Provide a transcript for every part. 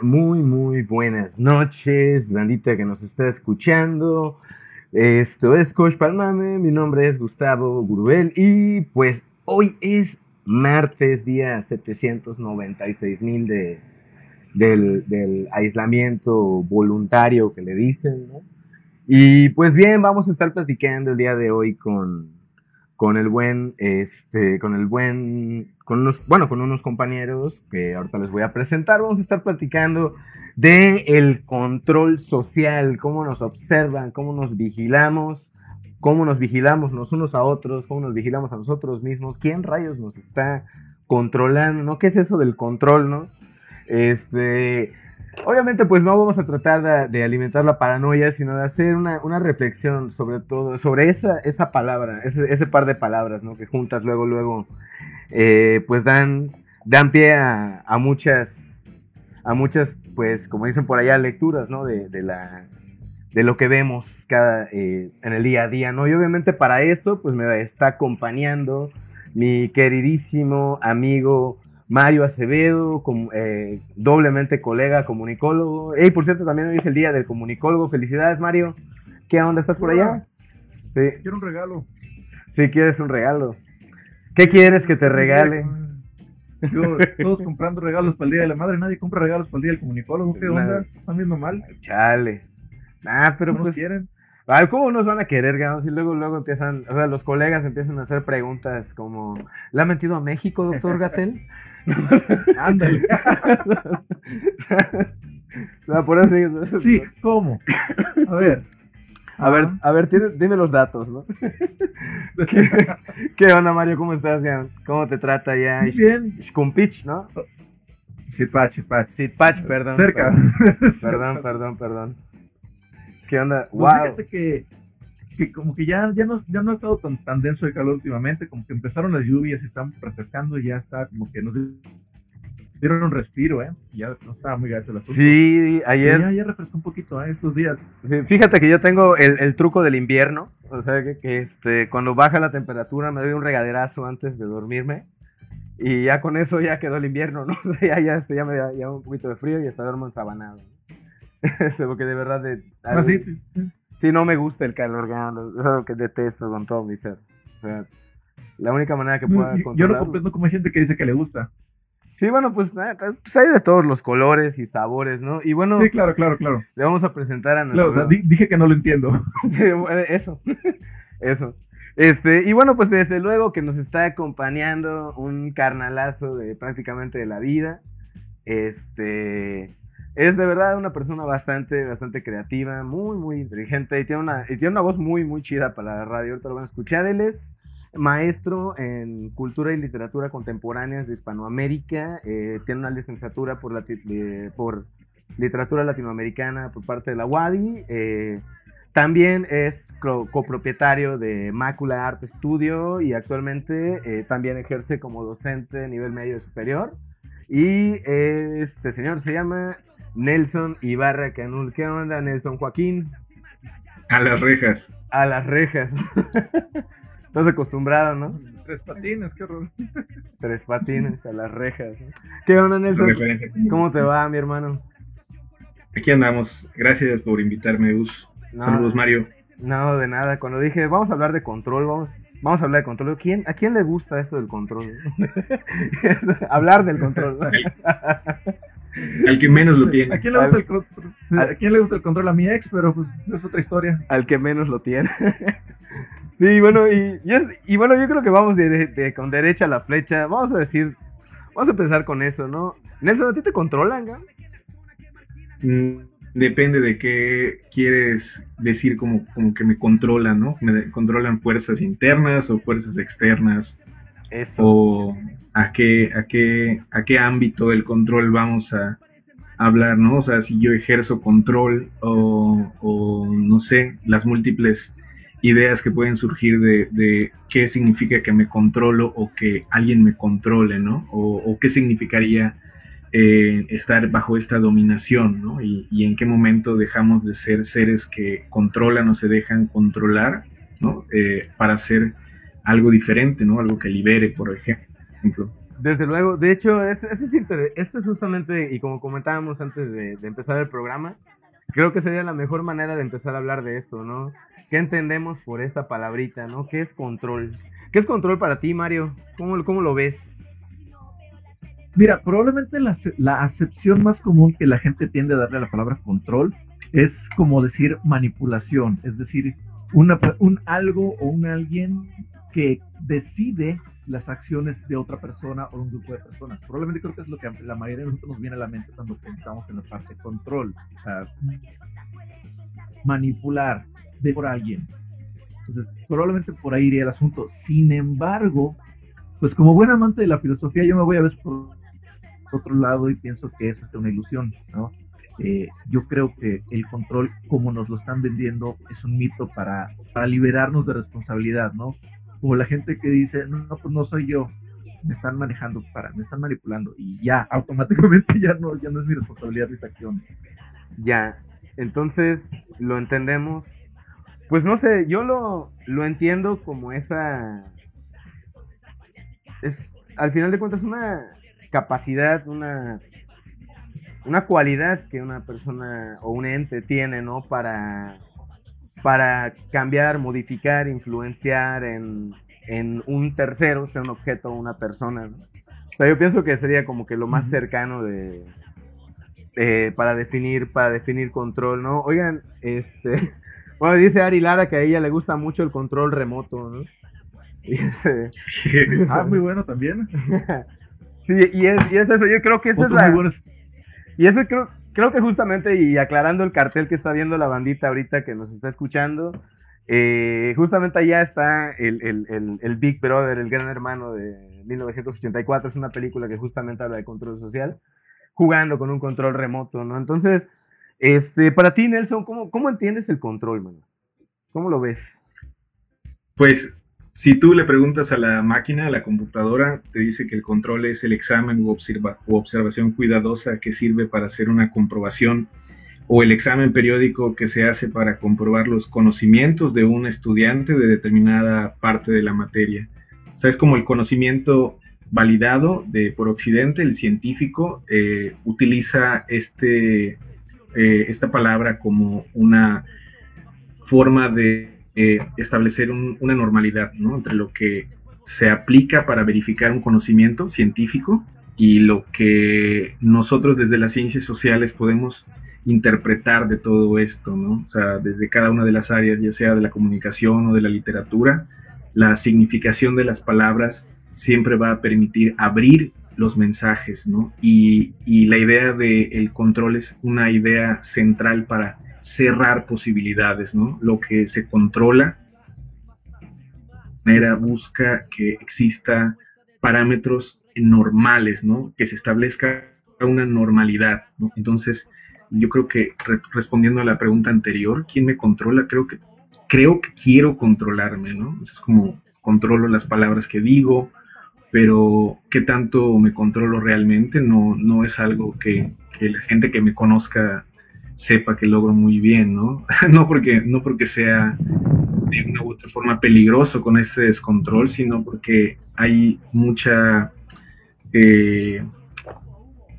Muy, muy buenas noches, bandita que nos está escuchando. Esto es Coach Palmame, mi nombre es Gustavo Gurubel y pues hoy es martes, día 796 mil de, del, del, aislamiento voluntario que le dicen, ¿no? Y pues bien, vamos a estar platicando el día de hoy con, con el buen, este, con el buen, con unos, bueno, con unos compañeros que ahorita les voy a presentar. Vamos a estar platicando de el control social, cómo nos observan, cómo nos vigilamos, cómo nos vigilamos los unos a otros, cómo nos vigilamos a nosotros mismos, quién rayos nos está controlando, ¿no? ¿Qué es eso del control, no? Este, Obviamente, pues no vamos a tratar de, alimentar la paranoia, sino de hacer una, reflexión sobre todo, sobre esa, esa palabra, ese, par de palabras, ¿no? Que juntas luego, luego, eh, pues dan, dan pie a, muchas, a muchas, pues, como dicen por allá, lecturas, ¿no? De, de lo que vemos cada, eh, en el día a día, ¿no? Y obviamente para eso, pues me está acompañando mi queridísimo amigo Mario Acevedo, eh, doblemente colega comunicólogo. Y por cierto, también hoy es el día del comunicólogo. Felicidades, Mario. ¿Qué onda? ¿Estás por allá? Sí. Quiero un regalo. Sí, quieres un regalo. ¿Qué quieres que te regale? Yo, todos comprando regalos para el Día de la Madre, nadie compra regalos para el Día del Comunicólogo. ¿Qué onda? ¿Están viendo mal? Chale. Ah, pero pues... quieren? ¿Cómo nos van a querer, Y luego, luego empiezan, o sea, los colegas empiezan a hacer preguntas como, ¿le ha mentido a México, doctor Gatel? Ándale. por eso, sí, ¿cómo? A ver. A ver, a ver, dime los datos, ¿no? ¿Qué, onda, Mario? ¿Cómo estás? ¿Cómo te trata ya? Muy bien. Shkumpich, ¿no? Sitpach, Sitpach. Sitpach, perdón. Cerca. Perdón, perdón, perdón. ¿Qué onda? wow. Pues fíjate que que como que ya, ya, no, ya no ha estado tan, tan denso el calor últimamente, como que empezaron las lluvias y están refrescando y ya está como que nos dieron un respiro, ¿eh? Ya no estaba muy gacho el asunto. Sí, ayer. Ya, ya refrescó un poquito, ¿eh? Estos días. Sí, fíjate que yo tengo el, el truco del invierno, o sea, que, que, este, cuando baja la temperatura me doy un regaderazo antes de dormirme. Y ya con eso ya quedó el invierno, ¿no? O sea, ya, ya, este, ya me da un poquito de frío y hasta duermo ensabanado. Este, porque de verdad de... Ah, sí, sí. Sí, no me gusta el calor, es algo que detesto con todo mi ser. O sea, la única manera que pueda Yo no comprendo como hay gente que dice que le gusta. Sí, bueno, pues, pues, hay de todos los colores y sabores, ¿no? Y bueno, sí, claro, claro, claro. Le vamos a presentar a nuestro... Claro, o sea, dije que no lo entiendo. eso, eso. Este, y bueno, pues desde luego que nos está acompañando un carnalazo de prácticamente de la vida. Este, es de verdad una persona bastante, bastante creativa, muy, muy inteligente y tiene una, y tiene una voz muy, muy chida para la radio. Ahorita lo van a escuchar. Él es maestro en cultura y literatura contemporáneas de Hispanoamérica. Eh, tiene una licenciatura por, literatura latinoamericana por parte de la UADI. Eh, también es copropietario de Mácula Art Studio y actualmente eh, también ejerce como docente de nivel medio superior. Y este señor se llama Nelson Ibarra Canul. ¿Qué onda, Nelson Joaquín? A las rejas. A las rejas. Estás acostumbrado, ¿no? Tres patines, qué horror. Tres patines a las rejas. ¿Qué onda, Nelson? ¿Cómo te va, mi hermano? Aquí andamos. Gracias por invitarme, Gus. Saludos, Mario. No, de nada. Cuando dije, vamos a hablar de control, vamos, vamos a hablar de control. ¿Quién, ¿A quién le gusta esto del control? hablar del control. Al que menos lo tiene. ¿A quién le gusta, el, control? ¿A quién le gusta el control? A mi ex, pero pues es otra historia. Al que menos lo tiene. sí, bueno, y, y, bueno, yo creo que vamos de, con derecha a la flecha. Vamos a decir, vamos a empezar con eso, ¿no? Nelson, ¿a ti te controlan, mm, depende de qué quieres decir como, como que me controlan, ¿no? Me controlan fuerzas internas o fuerzas externas. O a qué, a qué, a qué ámbito del control vamos a hablar, ¿no? O sea, si yo ejerzo control o, no sé, las múltiples ideas que pueden surgir de, qué significa que me controlo o que alguien me controle, ¿no? O, qué significaría eh, estar bajo esta dominación, ¿no? Y, y, en qué momento dejamos de ser seres que controlan o se dejan controlar, ¿no? Eh, para ser algo diferente, ¿no? Algo que libere, por ejemplo. Desde luego, de hecho, ese es, es, es justamente, y como comentábamos antes de, de, empezar el programa, creo que sería la mejor manera de empezar a hablar de esto, ¿no? ¿Qué entendemos por esta palabrita, ¿no? ¿Qué es control? ¿Qué es control para ti, Mario? ¿Cómo, cómo lo ves? Mira, probablemente la, la acepción más común que la gente tiende a darle a la palabra control es como decir manipulación, es decir, una, un algo o un alguien que decide las acciones de otra persona o un grupo de personas. Probablemente creo que es lo que la mayoría de nosotros nos viene a la mente cuando pensamos en la parte de control. manipular de por alguien. Entonces, probablemente por ahí iría el asunto. Sin embargo, pues como buen amante de la filosofía, yo me voy a ver por otro lado y pienso que eso es una ilusión, ¿no? Eh, yo creo que el control, como nos lo están vendiendo, es un mito para, para liberarnos de responsabilidad, ¿no? Como la gente que dice, no, no, pues no soy yo, me están manejando para, me están manipulando y ya, automáticamente ya no, ya no es mi responsabilidad mis acciones. Ya, entonces lo entendemos. Pues no sé, yo lo, lo entiendo como esa... Es, al final de cuentas, una capacidad, una, una cualidad que una persona o un ente tiene, ¿no? Para para cambiar, modificar, influenciar en, un tercero, sea un objeto o una persona. O sea, yo pienso que sería como que lo más cercano de, para definir para definir control, ¿no? Oigan, este, bueno, dice Ari Lara que a ella le gusta mucho el control remoto, ¿no? Y ese, ah, muy bueno también. sí, y es, y es eso, yo creo que esa es la... Y eso creo, creo que justamente, y aclarando el cartel que está viendo la bandita ahorita que nos está escuchando, eh, justamente allá está el, Big Brother, el gran hermano de 1984, es una película que justamente habla de control social, jugando con un control remoto, ¿no? Entonces, este, para ti, Nelson, ¿cómo, cómo entiendes el control, mano? ¿Cómo lo ves? Pues si tú le preguntas a la máquina, a la computadora, te dice que el control es el examen u, observación cuidadosa que sirve para hacer una comprobación o el examen periódico que se hace para comprobar los conocimientos de un estudiante de determinada parte de la materia. O sea, es como el conocimiento validado de, por Occidente, el científico eh, utiliza este, eh, esta palabra como una forma de eh, establecer una normalidad entre lo que se aplica para verificar un conocimiento científico y lo que nosotros desde las ciencias sociales podemos interpretar de todo esto, desde cada una de las áreas, ya sea de la comunicación o de la literatura, la significación de las palabras siempre va a permitir abrir los mensajes. Y, la idea del control es una idea central para cerrar posibilidades, ¿no? Lo que se controla manera busca que exista parámetros normales, ¿no? Que se establezca una normalidad, ¿no? Entonces, yo creo que respondiendo a la pregunta anterior, ¿quién me controla? Creo que creo que quiero controlarme, ¿no? es como controlo las palabras que digo, pero qué tanto me controlo realmente no, no es algo que la gente que me conozca sepa que logro muy bien, ¿no? no, porque, no porque sea de una u otra forma peligroso con ese descontrol, sino porque hay mucha eh,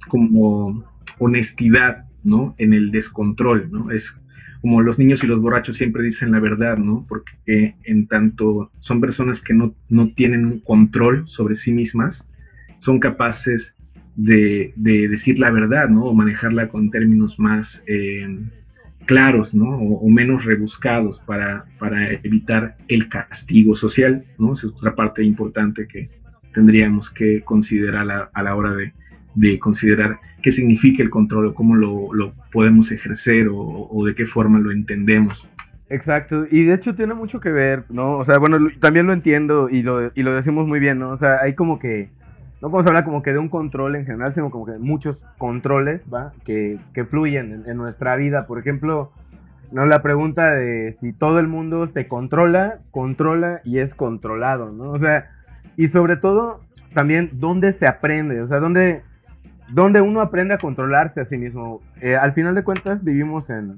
como honestidad, ¿no? En el descontrol, ¿no? Es como los niños y los borrachos siempre dicen la verdad, ¿no? Porque en tanto son personas que no, no tienen un control sobre sí mismas, son capaces de, decir la verdad, ¿no? O manejarla con términos más eh, claros, ¿no? O, menos rebuscados para, para, evitar el castigo social, ¿no? Esa es otra parte importante que tendríamos que considerar a la, hora de, considerar qué significa el control o cómo lo, podemos ejercer o, de qué forma lo entendemos. Exacto, y de hecho tiene mucho que ver, ¿no? O sea, bueno, también lo entiendo y lo, y lo decimos muy bien, ¿no? O sea, hay como que no podemos hablar como que de un control en general, sino como que de muchos controles, ¿va? Que, fluyen en, nuestra vida. Por ejemplo, ¿no? La pregunta de si todo el mundo se controla, controla y es controlado, ¿no? O sea, y sobre todo, también, ¿dónde se aprende? O sea, ¿dónde, dónde uno aprende a controlarse a sí mismo? Eh, al final de cuentas, vivimos en...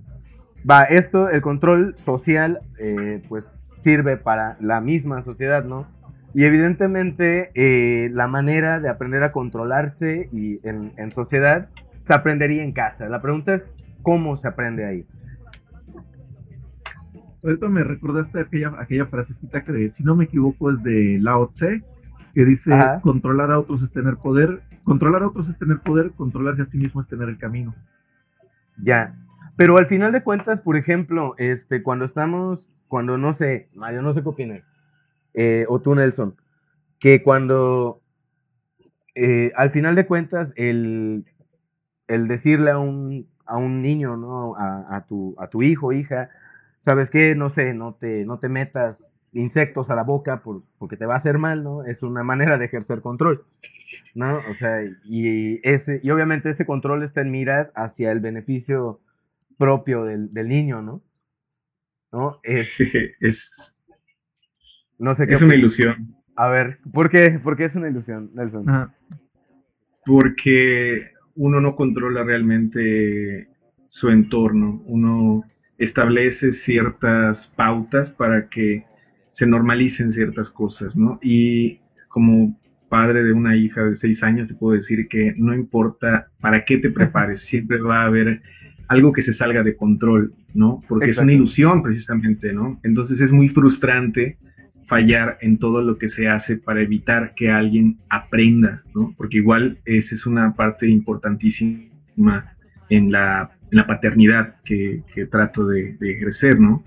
Va, esto, el control social, eh, pues sirve para la misma sociedad, ¿no? Y evidentemente eh, la manera de aprender a controlarse y en, en sociedad se aprendería en casa. La pregunta es, ¿cómo se aprende ahí? Ahorita me recordaste aquella, aquella frasecita que, si no me equivoco, es de Lao Tse, que dice, controlar a otros es tener poder, controlar a otros es tener poder, controlarse a sí mismo es tener el camino. Ya, pero al final de cuentas, por ejemplo, este, cuando estamos, cuando no sé, Mario, no sé qué opinas, eh, o tú, Nelson, que cuando, eh, al final de cuentas, el, el decirle a un, a un niño, ¿no? A, tu, a tu hijo, hija, ¿sabes qué? No sé, no te, no te metas insectos a la boca por, porque te va a hacer mal, ¿no? Es una manera de ejercer control, ¿no? O sea, y, ese, y obviamente ese control está en miras hacia el beneficio propio del, del niño, ¿no? ¿No? Es, es, no sé qué es una ilusión. A ver, ¿por qué? ¿Por qué es una ilusión, Nelson? Porque uno no controla realmente su entorno, uno establece ciertas pautas para que se normalicen ciertas cosas, ¿no? Y como padre de una hija de seis años, te puedo decir que no importa para qué te prepares, siempre va a haber algo que se salga de control, ¿no? Porque es una ilusión precisamente, ¿no? Entonces es muy frustrante fallar en todo lo que se hace para evitar que alguien aprenda, ¿no? Porque igual esa es una parte importantísima en la, paternidad que, trato de, ejercer, ¿no?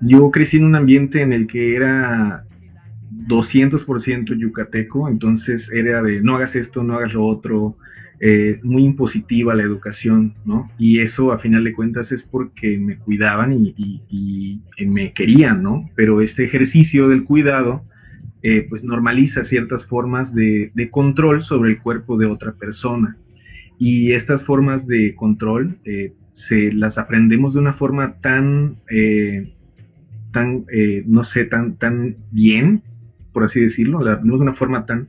Yo crecí en un ambiente en el que era 200% yucateco, entonces era de no hagas esto, no hagas lo otro, eh, muy impositiva la educación, ¿no? Y eso a final de cuentas es porque me cuidaban y, me querían, ¿no? Pero este ejercicio del cuidado, eh, pues normaliza ciertas formas de, control sobre el cuerpo de otra persona. Y estas formas de control eh, se las aprendemos de una forma tan, tan no sé, tan, tan bien, por así decirlo, la aprendemos de una forma tan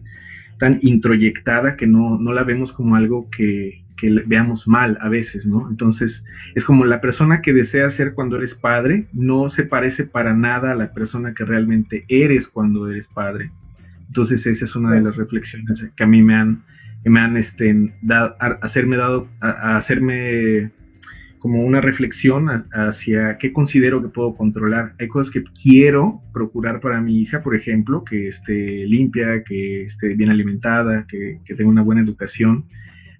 tan introyectada que no, no la vemos como algo que, que, veamos mal a veces, ¿no? Entonces, es como la persona que deseas ser cuando eres padre no se parece para nada a la persona que realmente eres cuando eres padre. Entonces, esa es una de las reflexiones que a mí me han, me han este, hacerme dado, hacerme como una reflexión hacia qué considero que puedo controlar. Hay cosas que quiero procurar para mi hija, por ejemplo, que esté limpia, que esté bien alimentada, que, tenga una buena educación,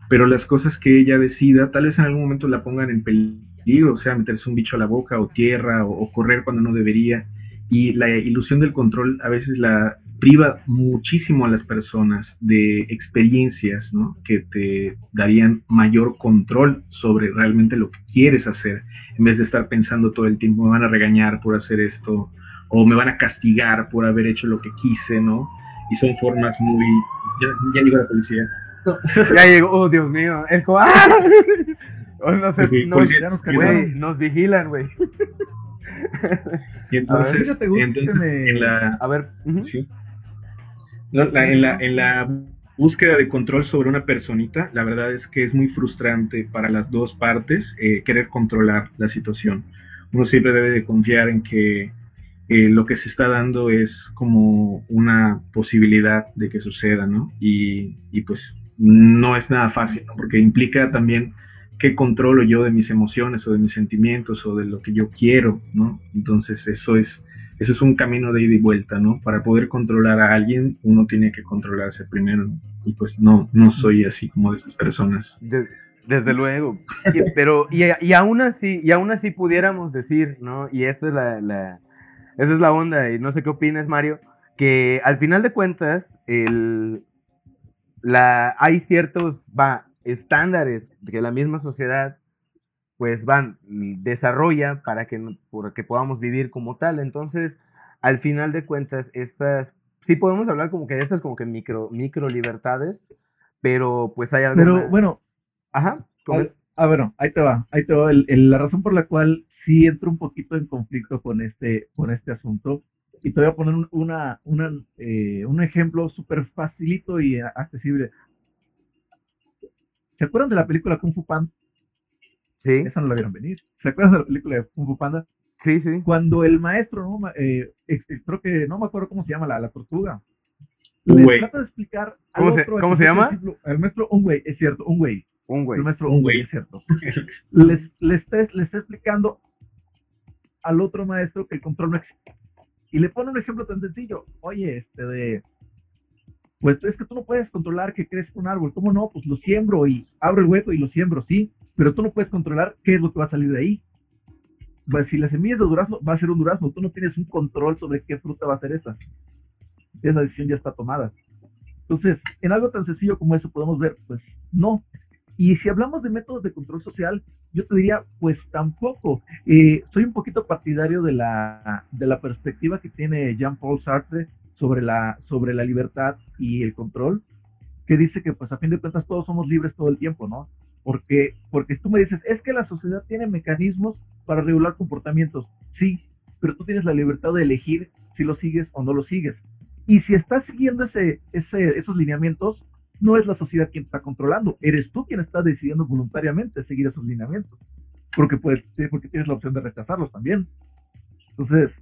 pero las cosas que ella decida, tal vez en algún momento la pongan en peligro, o sea, meterse un bicho a la boca o tierra o correr cuando no debería. Y la ilusión del control a veces la, priva muchísimo a las personas de experiencias que te darían mayor control sobre realmente lo que quieres hacer, en vez de estar pensando todo el tiempo, me van a regañar por hacer esto, o me van a castigar por haber hecho lo que quise, ¿no? Y son formas muy... Ya, llegó la policía. ya llegó, oh Dios mío, es como... ¡Ah! Oh, no sé, nos, nos vigilan, güey. Y entonces, entonces en la... A ver, ¿sí? En, la, en la búsqueda de control sobre una personita, la verdad es que es muy frustrante para las dos partes eh, querer controlar la situación. Uno siempre debe de confiar en que eh, lo que se está dando es como una posibilidad de que suceda, ¿no? Y, y pues no es nada fácil, ¿no? Porque implica también qué controlo yo de mis emociones o de mis sentimientos o de lo que yo quiero, ¿no? Entonces eso es eso es un camino de ida y vuelta, ¿no? Para poder controlar a alguien, uno tiene que controlarse primero. Y pues no, no soy así como de esas personas. desde luego. pero, y, y, aún así, y aún así pudiéramos decir, ¿no? Y esta es la, la, esa es la onda, y no sé qué opinas, Mario, que al final de cuentas, el, la, hay ciertos estándares que la misma sociedad pues van, desarrolla para que, para que podamos vivir como tal. Entonces, al final de cuentas, estas, sí podemos hablar como que de estas como que micro, micro libertades, pero pues hay algo Pero bueno, ajá. Ah, bueno, ahí te va, ahí te va. la razón por la cual sí entro un poquito en conflicto con este, con este asunto, y te voy a poner una, una, eh, un ejemplo súper facilito y accesible. ¿Se acuerdan de la película Kung Fu Panda? Sí. Esa no la vieron venir. ¿Se acuerdan de la película de Kung Fu Panda? Sí, sí. Cuando el maestro, ¿no? Eh, creo que no me acuerdo cómo se llama la, la tortuga. Güey. trata de explicar al ¿Cómo se- otro, al cómo se llama? Al maestro, un güey, es cierto, un güey. Un güey. El maestro, Un un güey, güey. es cierto. Les, les, está, les está explicando al otro maestro que el control no existe. Y le pone un ejemplo tan sencillo. Oye, este de. Pues es que tú no puedes controlar que crezca un árbol. ¿Cómo no? Pues lo siembro y abro el hueco y lo siembro, sí. Pero tú no puedes controlar qué es lo que va a salir de ahí. Si la semilla es de durazno, va a ser un durazno. Tú no tienes un control sobre qué fruta va a ser esa. Esa decisión ya está tomada. Entonces, en algo tan sencillo como eso podemos ver, pues no. Y si hablamos de métodos de control social, yo te diría, pues tampoco. Eh, soy un poquito partidario de la, de la perspectiva que tiene Jean-Paul Sartre sobre la, sobre la libertad y el control, que dice que pues a fin de cuentas todos somos libres todo el tiempo, ¿no? Porque, porque tú me dices, es que la sociedad tiene mecanismos para regular comportamientos. Sí, pero tú tienes la libertad de elegir si lo sigues o no lo sigues. Y si estás siguiendo ese, ese, esos lineamientos, no es la sociedad quien te está controlando, eres tú quien está decidiendo voluntariamente seguir esos lineamientos. Porque, sí, porque tienes la opción de rechazarlos también. Entonces,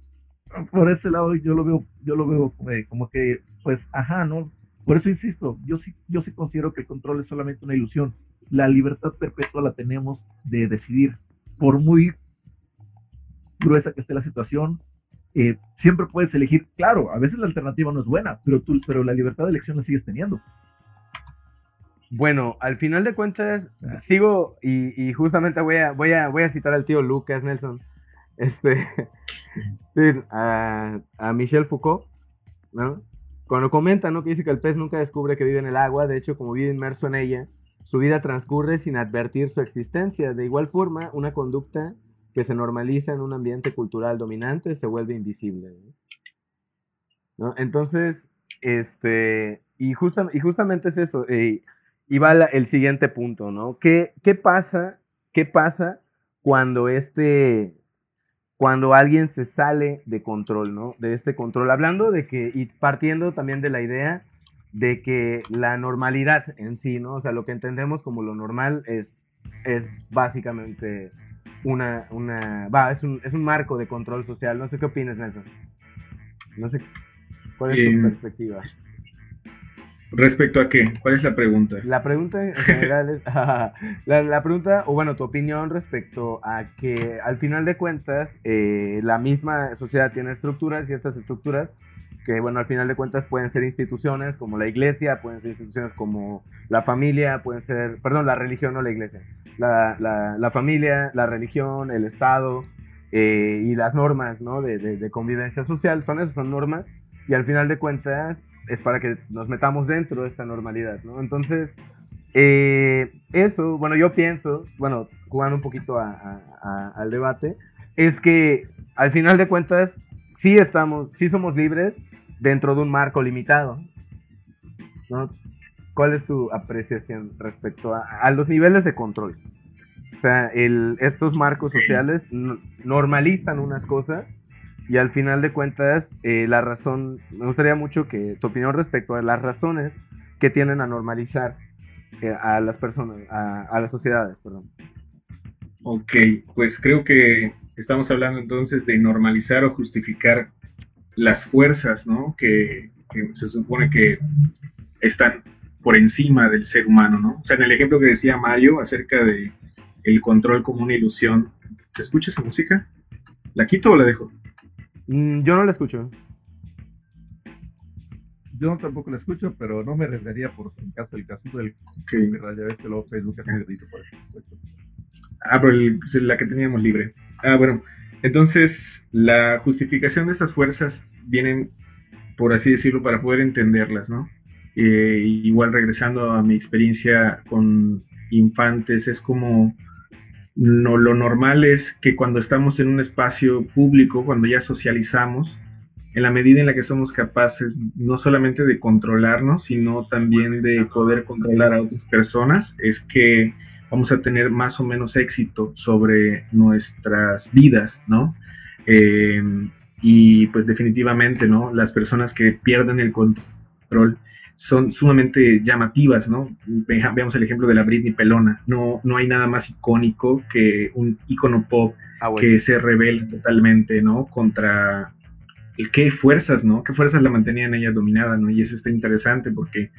por ese lado yo lo veo, yo lo veo eh, como que, pues, ajá, ¿no? Por eso insisto, yo sí, yo sí considero que el control es solamente una ilusión. La libertad perpetua la tenemos de decidir, por muy gruesa que esté la situación, eh, siempre puedes elegir, claro, a veces la alternativa no es buena, pero, tú, pero la libertad de elección la sigues teniendo. Bueno, al final de cuentas, Ah. sigo y, y justamente voy a, voy, a, voy a citar al tío Lucas Nelson, este, sí, a, a Michel Foucault, ¿no? Cuando comenta, ¿no? Que dice que el pez nunca descubre que vive en el agua, de hecho, como vive inmerso en ella, su vida transcurre sin advertir su existencia. De igual forma, una conducta que se normaliza en un ambiente cultural dominante se vuelve invisible. Entonces, este, y, justa, y justamente es eso. y va el siguiente punto, ¿no? ¿Qué, ¿Qué pasa? ¿Qué pasa cuando este, cuando alguien se sale de control, ¿no? De este control. Hablando de que, y partiendo también de la idea de que la normalidad en sí, ¿no? O sea, lo que entendemos como lo normal es, es básicamente una, una, va, es un, es un marco de control social. No sé qué opinas, Nelson. No sé, ¿cuál es tu Eh, perspectiva? ¿Respecto a qué? ¿Cuál es la pregunta? La pregunta en general es, la, la pregunta, o bueno, tu opinión respecto a que al final de cuentas eh, la misma sociedad tiene estructuras y estas estructuras que bueno, al final de cuentas pueden ser instituciones como la iglesia, pueden ser instituciones como la familia, pueden ser, perdón, la religión, no la iglesia, la, la, la familia, la religión, el Estado eh, y las normas ¿no? de, de, de, convivencia social, son esas, son normas y al final de cuentas es para que nos metamos dentro de esta normalidad, ¿no? Entonces, eh, eso, bueno, yo pienso, bueno, jugando un poquito a, a, a, al debate, es que al final de cuentas sí estamos, sí somos libres dentro de un marco limitado, ¿no? ¿Cuál es tu apreciación respecto a, a los niveles de control? O sea, el, estos marcos sociales normalizan unas cosas y al final de cuentas, eh, la razón, me gustaría mucho que tu opinión respecto a las razones que tienen a normalizar eh, a las personas, a, a, las sociedades, perdón. Ok, pues creo que estamos hablando entonces de normalizar o justificar las fuerzas, ¿no? Que, que se supone que están por encima del ser humano, ¿no? O sea, en el ejemplo que decía Mario acerca de el control como una ilusión, ¿se escucha esa música? ¿La quito o la dejo? Mm, yo no la escucho. Yo tampoco la escucho, pero no me arriesgaría por en caso el caso del okay. ya ves que luego Facebook por eso. Ah, pero el, la que teníamos libre. Ah, bueno. Entonces, la justificación de estas fuerzas vienen, por así decirlo, para poder entenderlas, ¿no? Eh, igual regresando a mi experiencia con infantes, es como no, lo normal es que cuando estamos en un espacio público, cuando ya socializamos, en la medida en la que somos capaces no solamente de controlarnos, sino también de poder controlar a otras personas, es que vamos a tener más o menos éxito sobre nuestras vidas, ¿no? Eh, y pues definitivamente, ¿no? Las personas que pierden el control son sumamente llamativas, ¿no? Veamos el ejemplo de la Britney Pelona. No, no hay nada más icónico que un icono pop ah, bueno. que se revela totalmente, ¿no? Contra, qué fuerzas, ¿no? ¿Qué fuerzas la mantenían ella dominada, ¿no? Y eso está interesante porque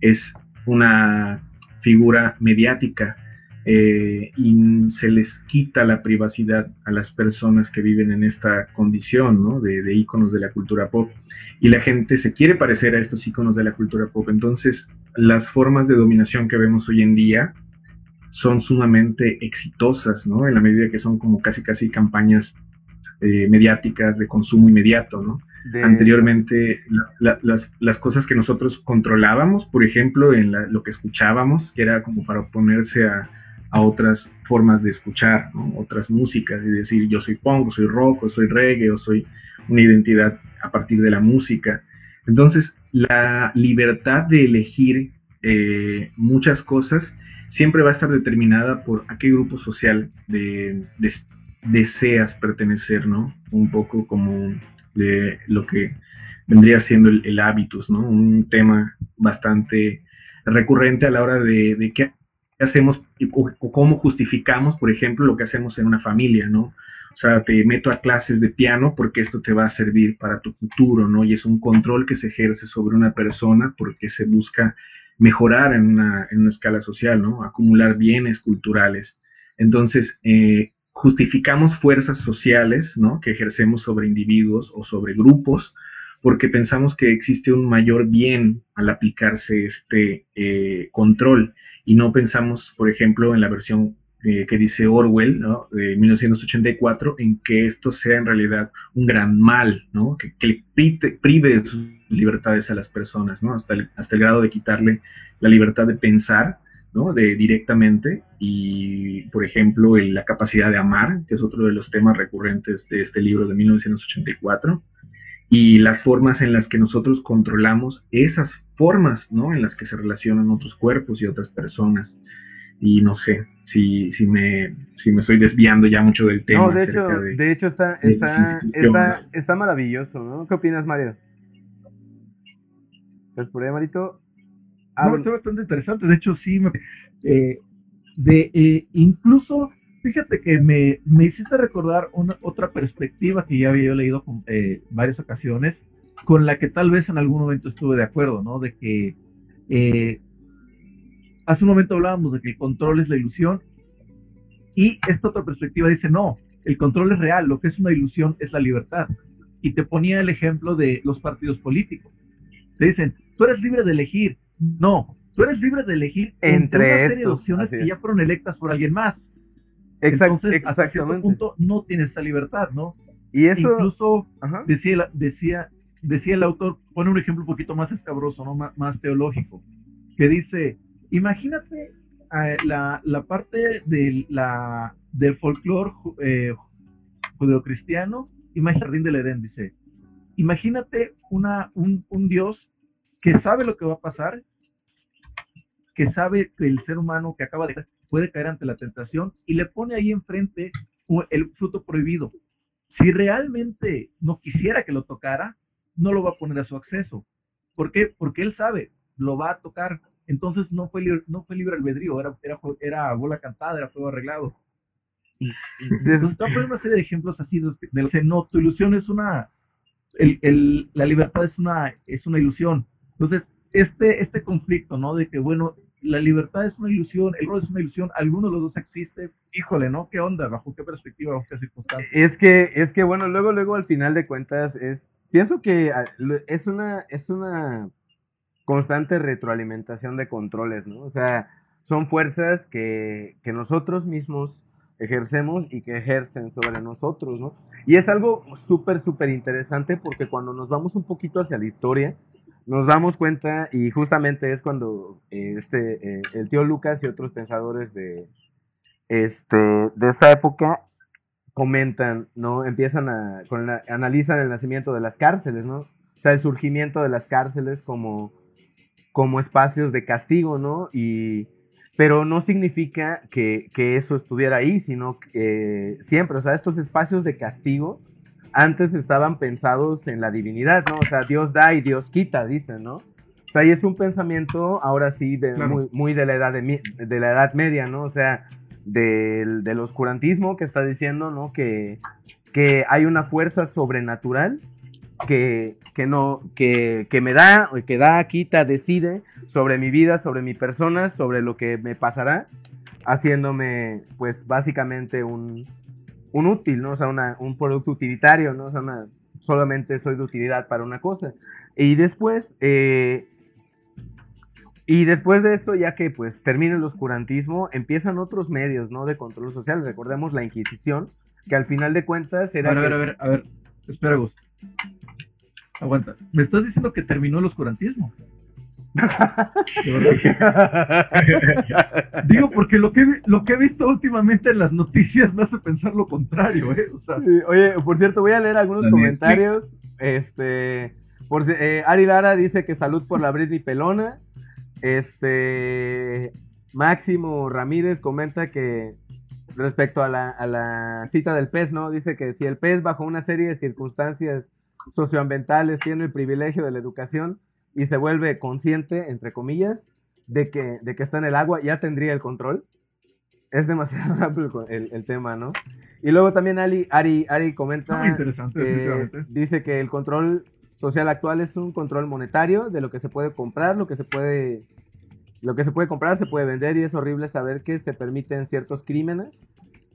es una figura mediática eh, y se les quita la privacidad a las personas que viven en esta condición ¿no? de, de íconos de la cultura pop. Y la gente se quiere parecer a estos íconos de la cultura pop. Entonces, las formas de dominación que vemos hoy en día son sumamente exitosas, ¿no? En la medida que son como casi casi campañas eh, mediáticas de consumo inmediato, ¿no? Anteriormente, las, las, cosas que nosotros controlábamos, por ejemplo, en lo que escuchábamos, que era como para oponerse a, a otras formas de escuchar, otras músicas, y decir yo soy punk, soy rock, soy reggae, o soy una identidad a partir de la música. Entonces, la libertad de elegir eh, muchas cosas siempre va a estar determinada por a qué grupo social deseas pertenecer, ¿no? Un poco como de lo que vendría siendo el, hábitus, ¿no? Un tema bastante recurrente a la hora de, de qué hacemos o, cómo justificamos, por ejemplo, lo que hacemos en una familia, ¿no? O sea, te meto a clases de piano porque esto te va a servir para tu futuro, ¿no? Y es un control que se ejerce sobre una persona porque se busca mejorar en una, en una escala social, ¿no? Acumular bienes culturales. Entonces, eh, justificamos fuerzas sociales, ¿no? Que ejercemos sobre individuos o sobre grupos porque pensamos que existe un mayor bien al aplicarse este eh, control y no pensamos, por ejemplo, en la versión eh, que dice Orwell, ¿no? de 1984, en que esto sea en realidad un gran mal, ¿no? que, que prive de sus libertades a las personas, ¿no? hasta, el, hasta el grado de quitarle la libertad de pensar ¿no? de, directamente y, por ejemplo, la capacidad de amar, que es otro de los temas recurrentes de este libro de 1984 y las formas en las que nosotros controlamos esas formas, ¿no? En las que se relacionan otros cuerpos y otras personas. Y no sé si, si, me, si me estoy desviando ya mucho del tema. No, de hecho, de, hecho está, está, está, está, maravilloso, ¿no? ¿Qué opinas, Mario? ¿Estás por ahí, Marito? Ah, está bastante interesante. De hecho, sí, me, eh, de, eh, incluso Fíjate que me, hiciste recordar una, otra perspectiva que ya había leído en eh, varias ocasiones, con la que tal vez en algún momento estuve de acuerdo, ¿no? De que eh, hace un momento hablábamos de que el control es la ilusión y esta otra perspectiva dice, no, el control es real, lo que es una ilusión es la libertad. Y te ponía el ejemplo de los partidos políticos. Te dicen, tú eres libre de elegir. No, tú eres libre de elegir entre, entre una opciones que ya fueron electas por alguien más. Entonces, hasta cierto punto no tienes esa libertad, ¿no? Y eso... Incluso decía, decía, decía el autor, pone un ejemplo un poquito más escabroso, ¿no? más teológico, que dice, imagínate eh, la, la, parte de la, del folclore eh, judeocristiano, imagínate el jardín del Edén, dice, imagínate una, un, un Dios que sabe lo que va a pasar, que sabe que el ser humano que acaba de puede caer ante la tentación y le pone ahí enfrente el fruto prohibido. Si realmente no quisiera que lo tocara, no lo va a poner a su acceso. ¿Por qué? Porque él sabe, lo va a tocar. Entonces no fue libre, no fue libre albedrío, era, era, era bola cantada, era todo arreglado. Entonces, está poniendo una serie de ejemplos así de, de, no, tu ilusión es una, el, el, la libertad es una, es una ilusión. Entonces, este, este conflicto, ¿no? De que, bueno, la libertad es una ilusión, el rol es una ilusión, alguno de los dos existe, híjole, ¿no? ¿Qué onda? ¿Bajo qué perspectiva, bajo qué circunstancia? Es que, es que bueno, luego, luego al final de cuentas es, pienso que ah, es una, es una constante retroalimentación de controles, ¿no? O sea, son fuerzas que, que nosotros mismos ejercemos y que ejercen sobre nosotros, ¿no? Y es algo súper, súper interesante porque cuando nos vamos un poquito hacia la historia, nos damos cuenta y justamente es cuando eh, este, eh, el tío Lucas y otros pensadores de, este, de esta época comentan, ¿no? Empiezan a, analizan el nacimiento de las cárceles, ¿no? O sea, el surgimiento de las cárceles como, como espacios de castigo, ¿no? Y, pero no significa que, que eso estuviera ahí, sino que siempre, o sea, estos espacios de castigo antes estaban pensados en la divinidad, ¿no? O sea, Dios da y Dios quita, dicen, ¿no? O sea, y es un pensamiento ahora sí de, muy, de, la edad de, la edad media, ¿no? O sea, del, del oscurantismo que está diciendo, ¿no? Que, que hay una fuerza sobrenatural que, que no, que, que me da, que da, quita, decide sobre mi vida, sobre mi persona, sobre lo que me pasará, haciéndome, pues, básicamente un, un útil, ¿no? O sea, una, un producto utilitario, ¿no? O sea, una, solamente soy de utilidad para una cosa. Y después, eh, y después de esto, ya que pues termina el oscurantismo, empiezan otros medios, ¿no? De control social. Recordemos la Inquisición, que al final de cuentas era... A ver, a ver, a ver, a ver, espera, Gus. Aguanta. ¿Me estás diciendo que terminó el oscurantismo? Digo, porque lo que, lo que he visto últimamente en las noticias me hace pensar lo contrario, ¿eh? O sea, Sí, oye, por cierto, voy a leer algunos comentarios. Este, por, eh, Ari Lara dice que salud por la Britney Pelona. Este, Máximo Ramírez comenta que respecto a la, a la cita del pez, ¿no? Dice que si el pez bajo una serie de circunstancias socioambientales tiene el privilegio de la educación y se vuelve consciente, entre comillas, de que, de que está en el agua, ya tendría el control. Es demasiado rápido el, el tema, ¿no? Y luego también Ali, Ari, Ari comenta, muy interesante, eh, dice que el control social actual es un control monetario de lo que se puede comprar, lo que se puede, lo que se puede comprar, se puede vender y es horrible saber que se permiten ciertos crímenes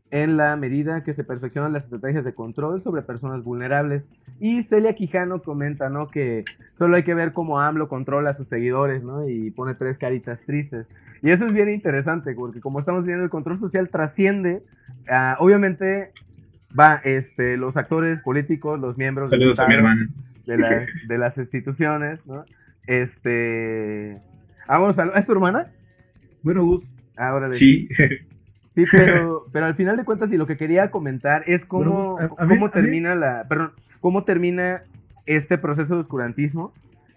en la medida que se perfeccionan las estrategias de control sobre personas vulnerables. Y Celia Quijano comenta, ¿no? Que solo hay que ver cómo AMLO controla a sus seguidores, ¿no? Y pone tres caritas tristes. Y eso es bien interesante, porque como estamos viendo, el control social trasciende, ah, obviamente, va, este, los actores políticos, los miembros a hermana. de las, de las instituciones, ¿no? Este... Ah, bueno, sal- ¿es tu hermana? Bueno, Gus, Ahora Sí, Sí, pero, pero al final de cuentas, y lo que quería comentar es cómo, a- a cómo mí- termina la, perdón, cómo termina este proceso de oscurantismo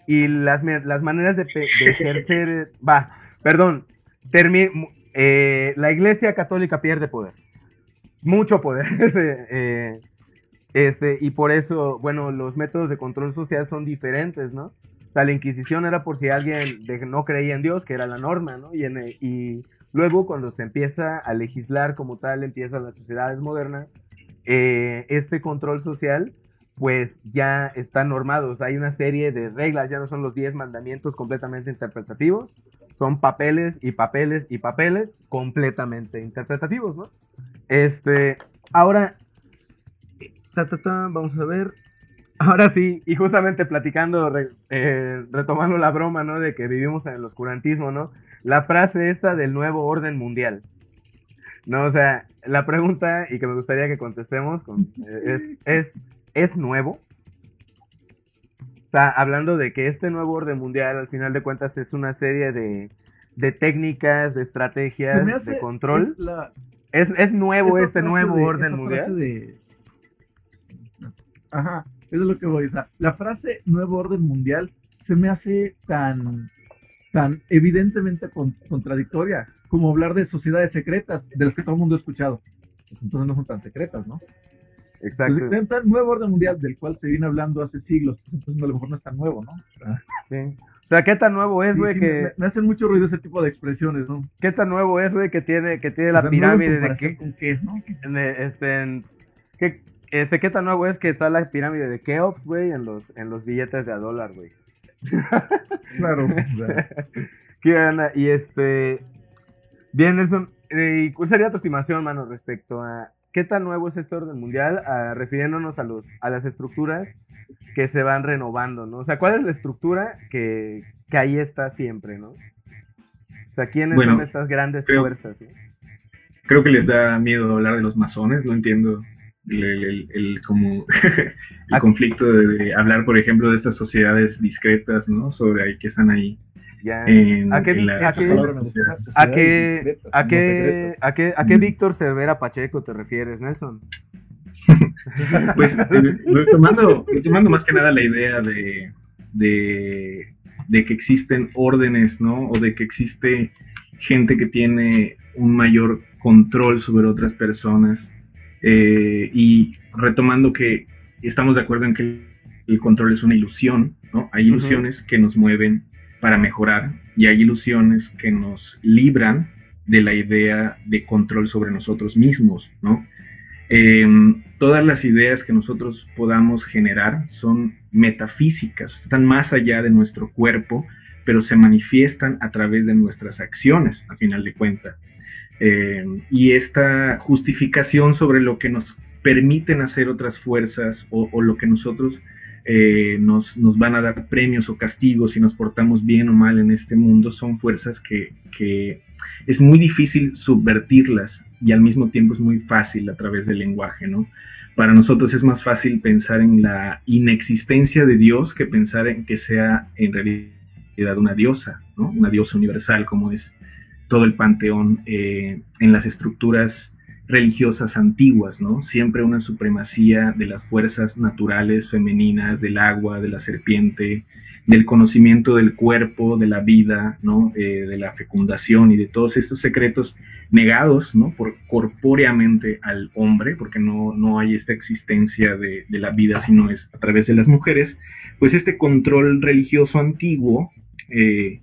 y las, las maneras de, ejercer, va, perdón, termi- eh, la Iglesia Católica pierde poder, mucho poder, este, eh, este, y por eso, bueno, los métodos de control social son diferentes, ¿no? O sea, la Inquisición era por si alguien de- no creía en Dios, que era la norma, ¿no? Y, en, y luego cuando se empieza a legislar como tal, empiezan las sociedades modernas, eh, este control social, pues ya está normado. O sea, hay una serie de reglas, ya no son los 10 mandamientos completamente interpretativos, son papeles y papeles y papeles completamente interpretativos, ¿no? Este, ahora, ta, ta, ta, vamos a ver. Ahora sí, y justamente platicando, re- eh, retomando la broma, ¿no? De que vivimos en el oscurantismo, ¿no? La frase esta del nuevo orden mundial. No, o sea, la pregunta y que me gustaría que contestemos con, eh, es, es, ¿es nuevo? O sea, hablando de que este nuevo orden mundial, al final de cuentas, es una serie de, de técnicas, de estrategias, hace de control. es la- ¿Es, es nuevo esa este nuevo de- orden mundial? de- Ajá, eso es lo que voy. O sea, la frase nuevo orden mundial se me hace tan, tan evidentemente con- contradictoria como hablar de sociedades secretas de las que todo el mundo ha escuchado. Pues entonces no son tan secretas, ¿no? Exacto. Entonces, nuevo orden mundial del cual se viene hablando hace siglos, pues entonces a lo mejor no es tan nuevo, ¿no? O sea, Sí. O sea, ¿qué tan nuevo es, güey? sí, que, me, me hacen mucho ruido ese tipo de expresiones, ¿no? ¿Qué tan nuevo es, güey? Que tiene, que tiene O la sea, pirámide de qué, con qué, ¿no? este, en- ¿qué, este, ¿qué tan nuevo es que está la pirámide de Keops, güey, en los, en los billetes de a dólar, güey? Claro. o sea, ¿Qué onda? Y este, bien, Nelson, eh, ¿y ¿cuál sería tu estimación, mano, respecto a qué tan nuevo es este orden mundial, Ah, refiriéndonos a los, a las estructuras que se van renovando, ¿no? O sea, ¿cuál es la estructura que, que ahí está siempre, ¿no? O sea, ¿quiénes Bueno, son estas grandes creo- fuerzas? ¿no? creo que les da miedo hablar de los masones, no entiendo el, el- el- el como el conflicto de, de hablar, por ejemplo, de estas sociedades discretas, ¿no? Sobre ahí que están ahí. En- ¿A qué, a qué- a qué, a qué. Víctor Cervera Pacheco te refieres, Nelson? Pues eh, retomando, retomando más que nada la idea de, de, de que existen órdenes, ¿no? O de que existe gente que tiene un mayor control sobre otras personas. Eh, y retomando que estamos de acuerdo en que el control es una ilusión, ¿no? Hay ilusiones que nos mueven para mejorar y hay ilusiones que nos libran de la idea de control sobre nosotros mismos, ¿no? Em, todas las ideas que nosotros podamos generar son metafísicas, están más allá de nuestro cuerpo, pero se manifiestan a través de nuestras acciones, a final de cuentas. Em, y esta justificación sobre lo que nos permiten hacer otras fuerzas o, lo que nosotros eh, nos, van a dar premios o castigos si nos portamos bien o mal en este mundo, son fuerzas que, que es muy difícil subvertirlas y al mismo tiempo es muy fácil a través del lenguaje, ¿no? Para nosotros es más fácil pensar en la inexistencia de Dios que pensar en que sea en realidad una diosa, ¿no? Una diosa universal como es todo el panteón eh, en las estructuras religiosas antiguas, ¿no? Siempre una supremacía de las fuerzas naturales femeninas, del agua, de la serpiente, del conocimiento del cuerpo, de la vida, ¿no? Eh, de la fecundación y de todos estos secretos negados, ¿no? Por corpóreamente al hombre, porque no, no hay esta existencia de, la vida, sino es a través de las mujeres, pues este control religioso antiguo eh,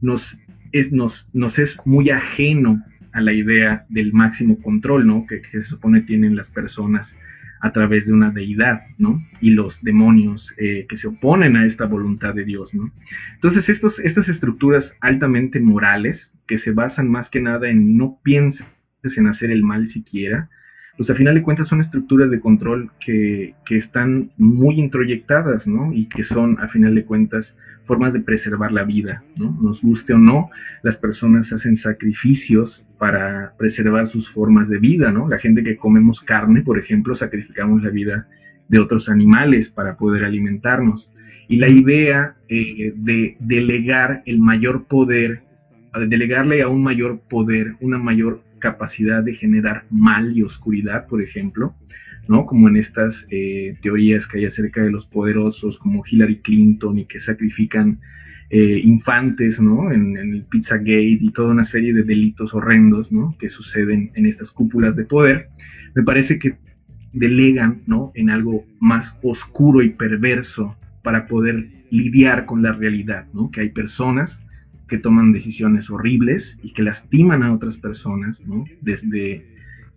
nos, es, nos, nos es muy ajeno a la idea del máximo control, ¿no? Que, se supone tienen las personas a través de una deidad, ¿no? Y los demonios eh, que se oponen a esta voluntad de Dios, ¿no? Entonces, estos, estas estructuras altamente morales, que se basan más que nada en no pienses en hacer el mal siquiera, pues a final de cuentas son estructuras de control que, que, están muy introyectadas, ¿no? Y que son, a final de cuentas, formas de preservar la vida, ¿no? Nos guste o no, las personas hacen sacrificios para preservar sus formas de vida, ¿no? La gente que comemos carne, por ejemplo, sacrificamos la vida de otros animales para poder alimentarnos. Y la idea eh, de delegar el mayor poder, delegarle a un mayor poder, una mayor capacidad de generar mal y oscuridad, por ejemplo, ¿no? Como en estas eh, teorías que hay acerca de los poderosos, como Hillary Clinton, y que sacrifican eh, infantes, ¿no? En, el Pizzagate y toda una serie de delitos horrendos, ¿no? Que suceden en estas cúpulas de poder. Me parece que delegan, ¿no? En algo más oscuro y perverso para poder lidiar con la realidad, ¿no? Que hay personas que toman decisiones horribles y que lastiman a otras personas, ¿no? Desde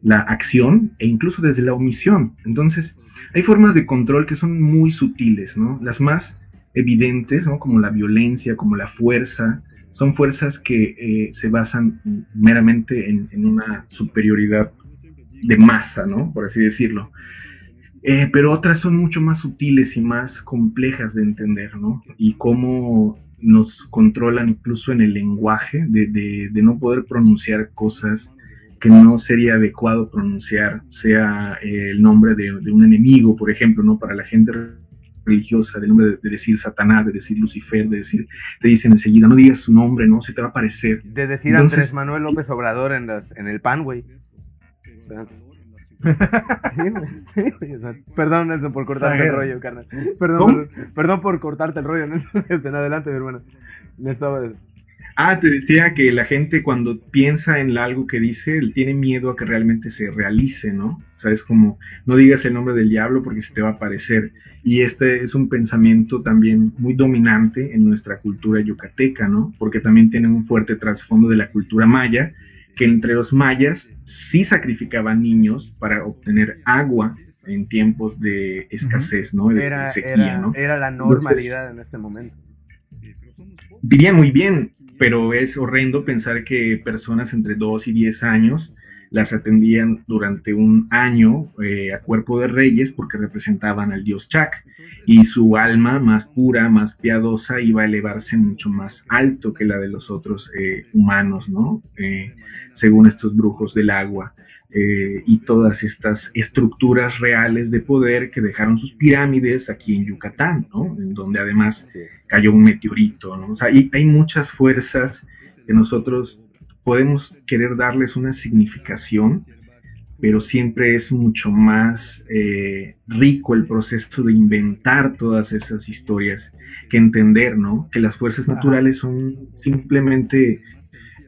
la acción e incluso desde la omisión. Entonces, hay formas de control que son muy sutiles, ¿no? Las más evidentes, ¿no? Como la violencia, como la fuerza, son fuerzas que eh, se basan meramente en, una superioridad de masa, ¿no? Por así decirlo. Eh, pero otras son mucho más sutiles y más complejas de entender, ¿no? Y cómo nos controlan incluso en el lenguaje, de, no poder pronunciar cosas que no sería adecuado pronunciar, sea eh, el nombre de, un enemigo, por ejemplo, ¿no? Para la gente religiosa, del nombre de, decir Satanás, de decir Lucifer, de decir, te dicen enseguida, no digas su nombre, ¿no? Se te va a aparecer. De decir Andrés Manuel López Obrador en, las, en el pan, güey. O sea, sí, sí, perdón, Nelson, por cortarte el rollo, carnal. Perdón, perdón, por cortarte el rollo, Nelson. Este, en adelante, mi hermano. estaba... Ah, te decía que la gente cuando piensa en algo que dice, él tiene miedo a que realmente se realice, ¿no? O sea, es como, no digas el nombre del diablo porque se te va a aparecer. Y este es un pensamiento también muy dominante en nuestra cultura yucateca, ¿no? Porque también tiene un fuerte trasfondo de la cultura maya que entre los mayas sí sacrificaban niños para obtener agua en tiempos de escasez, ¿no? De, era, sequía, ¿no? Era la normalidad en ese momento. Vivían muy bien, pero es horrendo pensar que personas entre 2 y 10 años las atendían durante un año eh, a cuerpo de reyes porque representaban al dios Chak y su alma más pura, más piadosa iba a elevarse mucho más alto que la de los otros eh, humanos, ¿no? Eh, según estos brujos del agua. y todas estas estructuras reales de poder que dejaron sus pirámides aquí en Yucatán, ¿no? En donde además cayó un meteorito, ¿no? O sea, hay, hay muchas fuerzas que nosotros podemos querer darles una significación, pero siempre es mucho más eh, rico el proceso de inventar todas esas historias que entender, ¿no? Que las fuerzas naturales son simplemente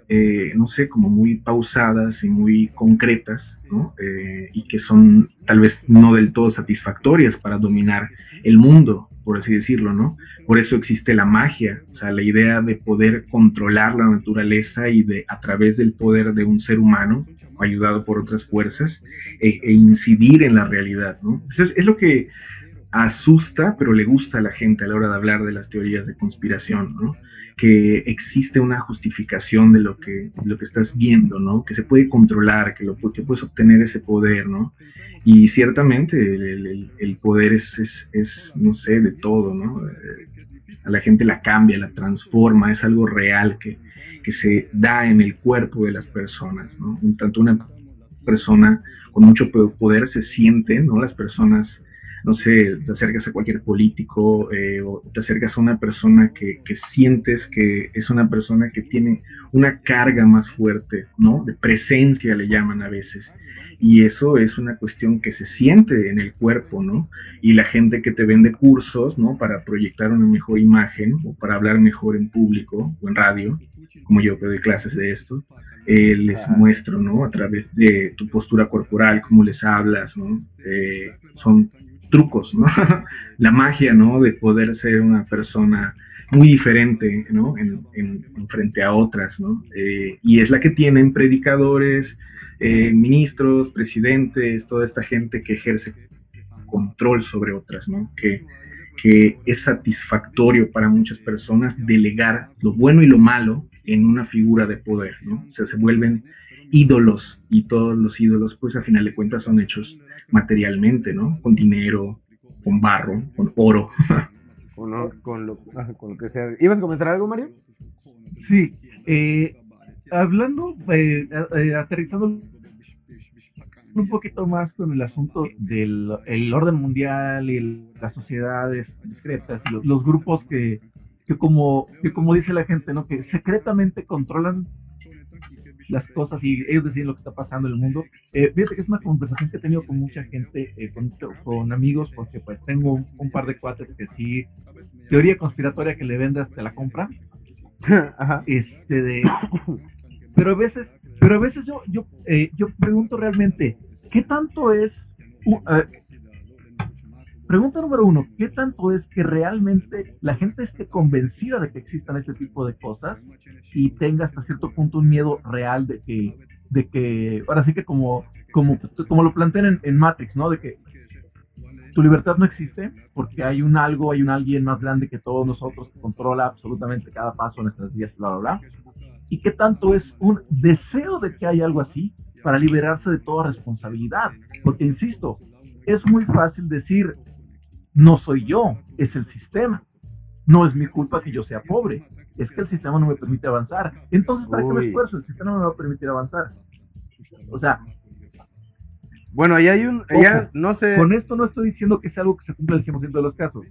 eh, no sé, como muy pausadas y muy concretas, ¿no? Eh, y que son tal vez no del todo satisfactorias para dominar el mundo, por así decirlo, ¿no? Por eso existe la magia, o sea, la idea de poder controlar la naturaleza y de a través del poder de un ser humano, ayudado por otras fuerzas, e, e incidir en la realidad, ¿no? Es lo que asusta, pero le gusta a la gente a la hora de hablar de las teorías de conspiración, ¿no? Que existe una justificación de lo que, lo que estás viendo, ¿no? Que se puede controlar, que, lo, que puedes obtener ese poder, ¿no? Y ciertamente el, poder es, es, no sé, de todo, ¿no? Eh, a la gente la cambia, la transforma, es algo real que, que se da en el cuerpo de las personas, ¿no? Un tanto una persona con mucho poder se siente, ¿no? Las personas no sé, te acercas a cualquier político eh, o te acercas a una persona que, sientes que es una persona que tiene una carga más fuerte, ¿no? De presencia le llaman a veces. Y eso es una cuestión que se siente en el cuerpo, ¿no? Y la gente que te vende cursos, ¿no? Para proyectar una mejor imagen o para hablar mejor en público o en radio, como yo que doy clases de esto, eh, les muestro, ¿no? A través de tu postura corporal, cómo les hablas, ¿no? Eh, son trucos, ¿no? la magia, ¿no? De poder ser una persona muy diferente, ¿no? En, frente a otras, ¿no? Eh, y es la que tienen predicadores, eh, ministros, presidentes, toda esta gente que ejerce control sobre otras, ¿no? Que, que es satisfactorio para muchas personas delegar lo bueno y lo malo en una figura de poder, ¿no? O sea, se vuelven ídolos y todos los ídolos pues a final de cuentas son hechos materialmente, ¿no? Con dinero, con barro, con oro. con, lo, que sea. ¿Ibas a comentar algo, Mario? Sí, eh, hablando, eh, eh, aterrizando un poquito más con el asunto del el orden mundial y las sociedades discretas y los, grupos que, que, como, que como dice la gente, ¿no? que secretamente controlan las cosas y ellos deciden lo que está pasando en el mundo. Eh, fíjate que es una conversación que he tenido con mucha gente, eh, con, amigos, porque pues tengo un, par de cuates que sí, teoría conspiratoria que le vendas te la compra. Este de, pero a veces, pero a veces yo, yo, eh, yo pregunto realmente, ¿qué tanto es, Pregunta número uno, ¿qué tanto es que realmente la gente esté convencida de que existan este tipo de cosas y tenga hasta cierto punto un miedo real de que, de que ahora sí que como, como, como lo plantean en, Matrix, ¿no? De que tu libertad no existe porque hay un algo, hay un alguien más grande que todos nosotros que controla absolutamente cada paso de nuestras vidas, bla, bla, bla. Y qué tanto es un deseo de que haya algo así para liberarse de toda responsabilidad. Porque, insisto, es muy fácil decir, no soy yo, es el sistema. No es mi culpa que yo sea pobre, es que el sistema no me permite avanzar. Entonces, ¿para qué me esfuerzo? El sistema no me va a permitir avanzar. O sea... Bueno, ahí hay un... no sé... Con esto no estoy diciendo que sea algo que se cumpla el 100% de los casos.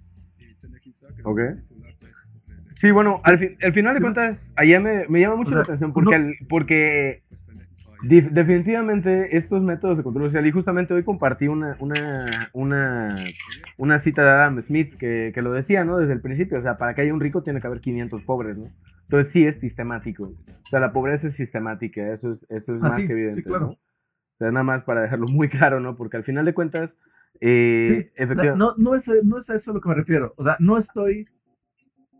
Ok. Sí, bueno, al, final de cuentas, allá me, llama mucho la atención porque, porque definitivamente estos métodos de control social, y justamente hoy compartí una, una, una, una cita de Adam Smith que, que, lo decía, ¿no? Desde el principio, o sea, para que haya un rico tiene que haber 500 pobres, ¿no? Entonces sí es sistemático. O sea, la pobreza es sistemática, eso es, eso es ah, más que evidente, claro. ¿no? O sea, nada más para dejarlo muy claro, ¿no? Porque al final de cuentas, eh, efectivamente... No, no, es, no es a eso a lo que me refiero. O sea, no estoy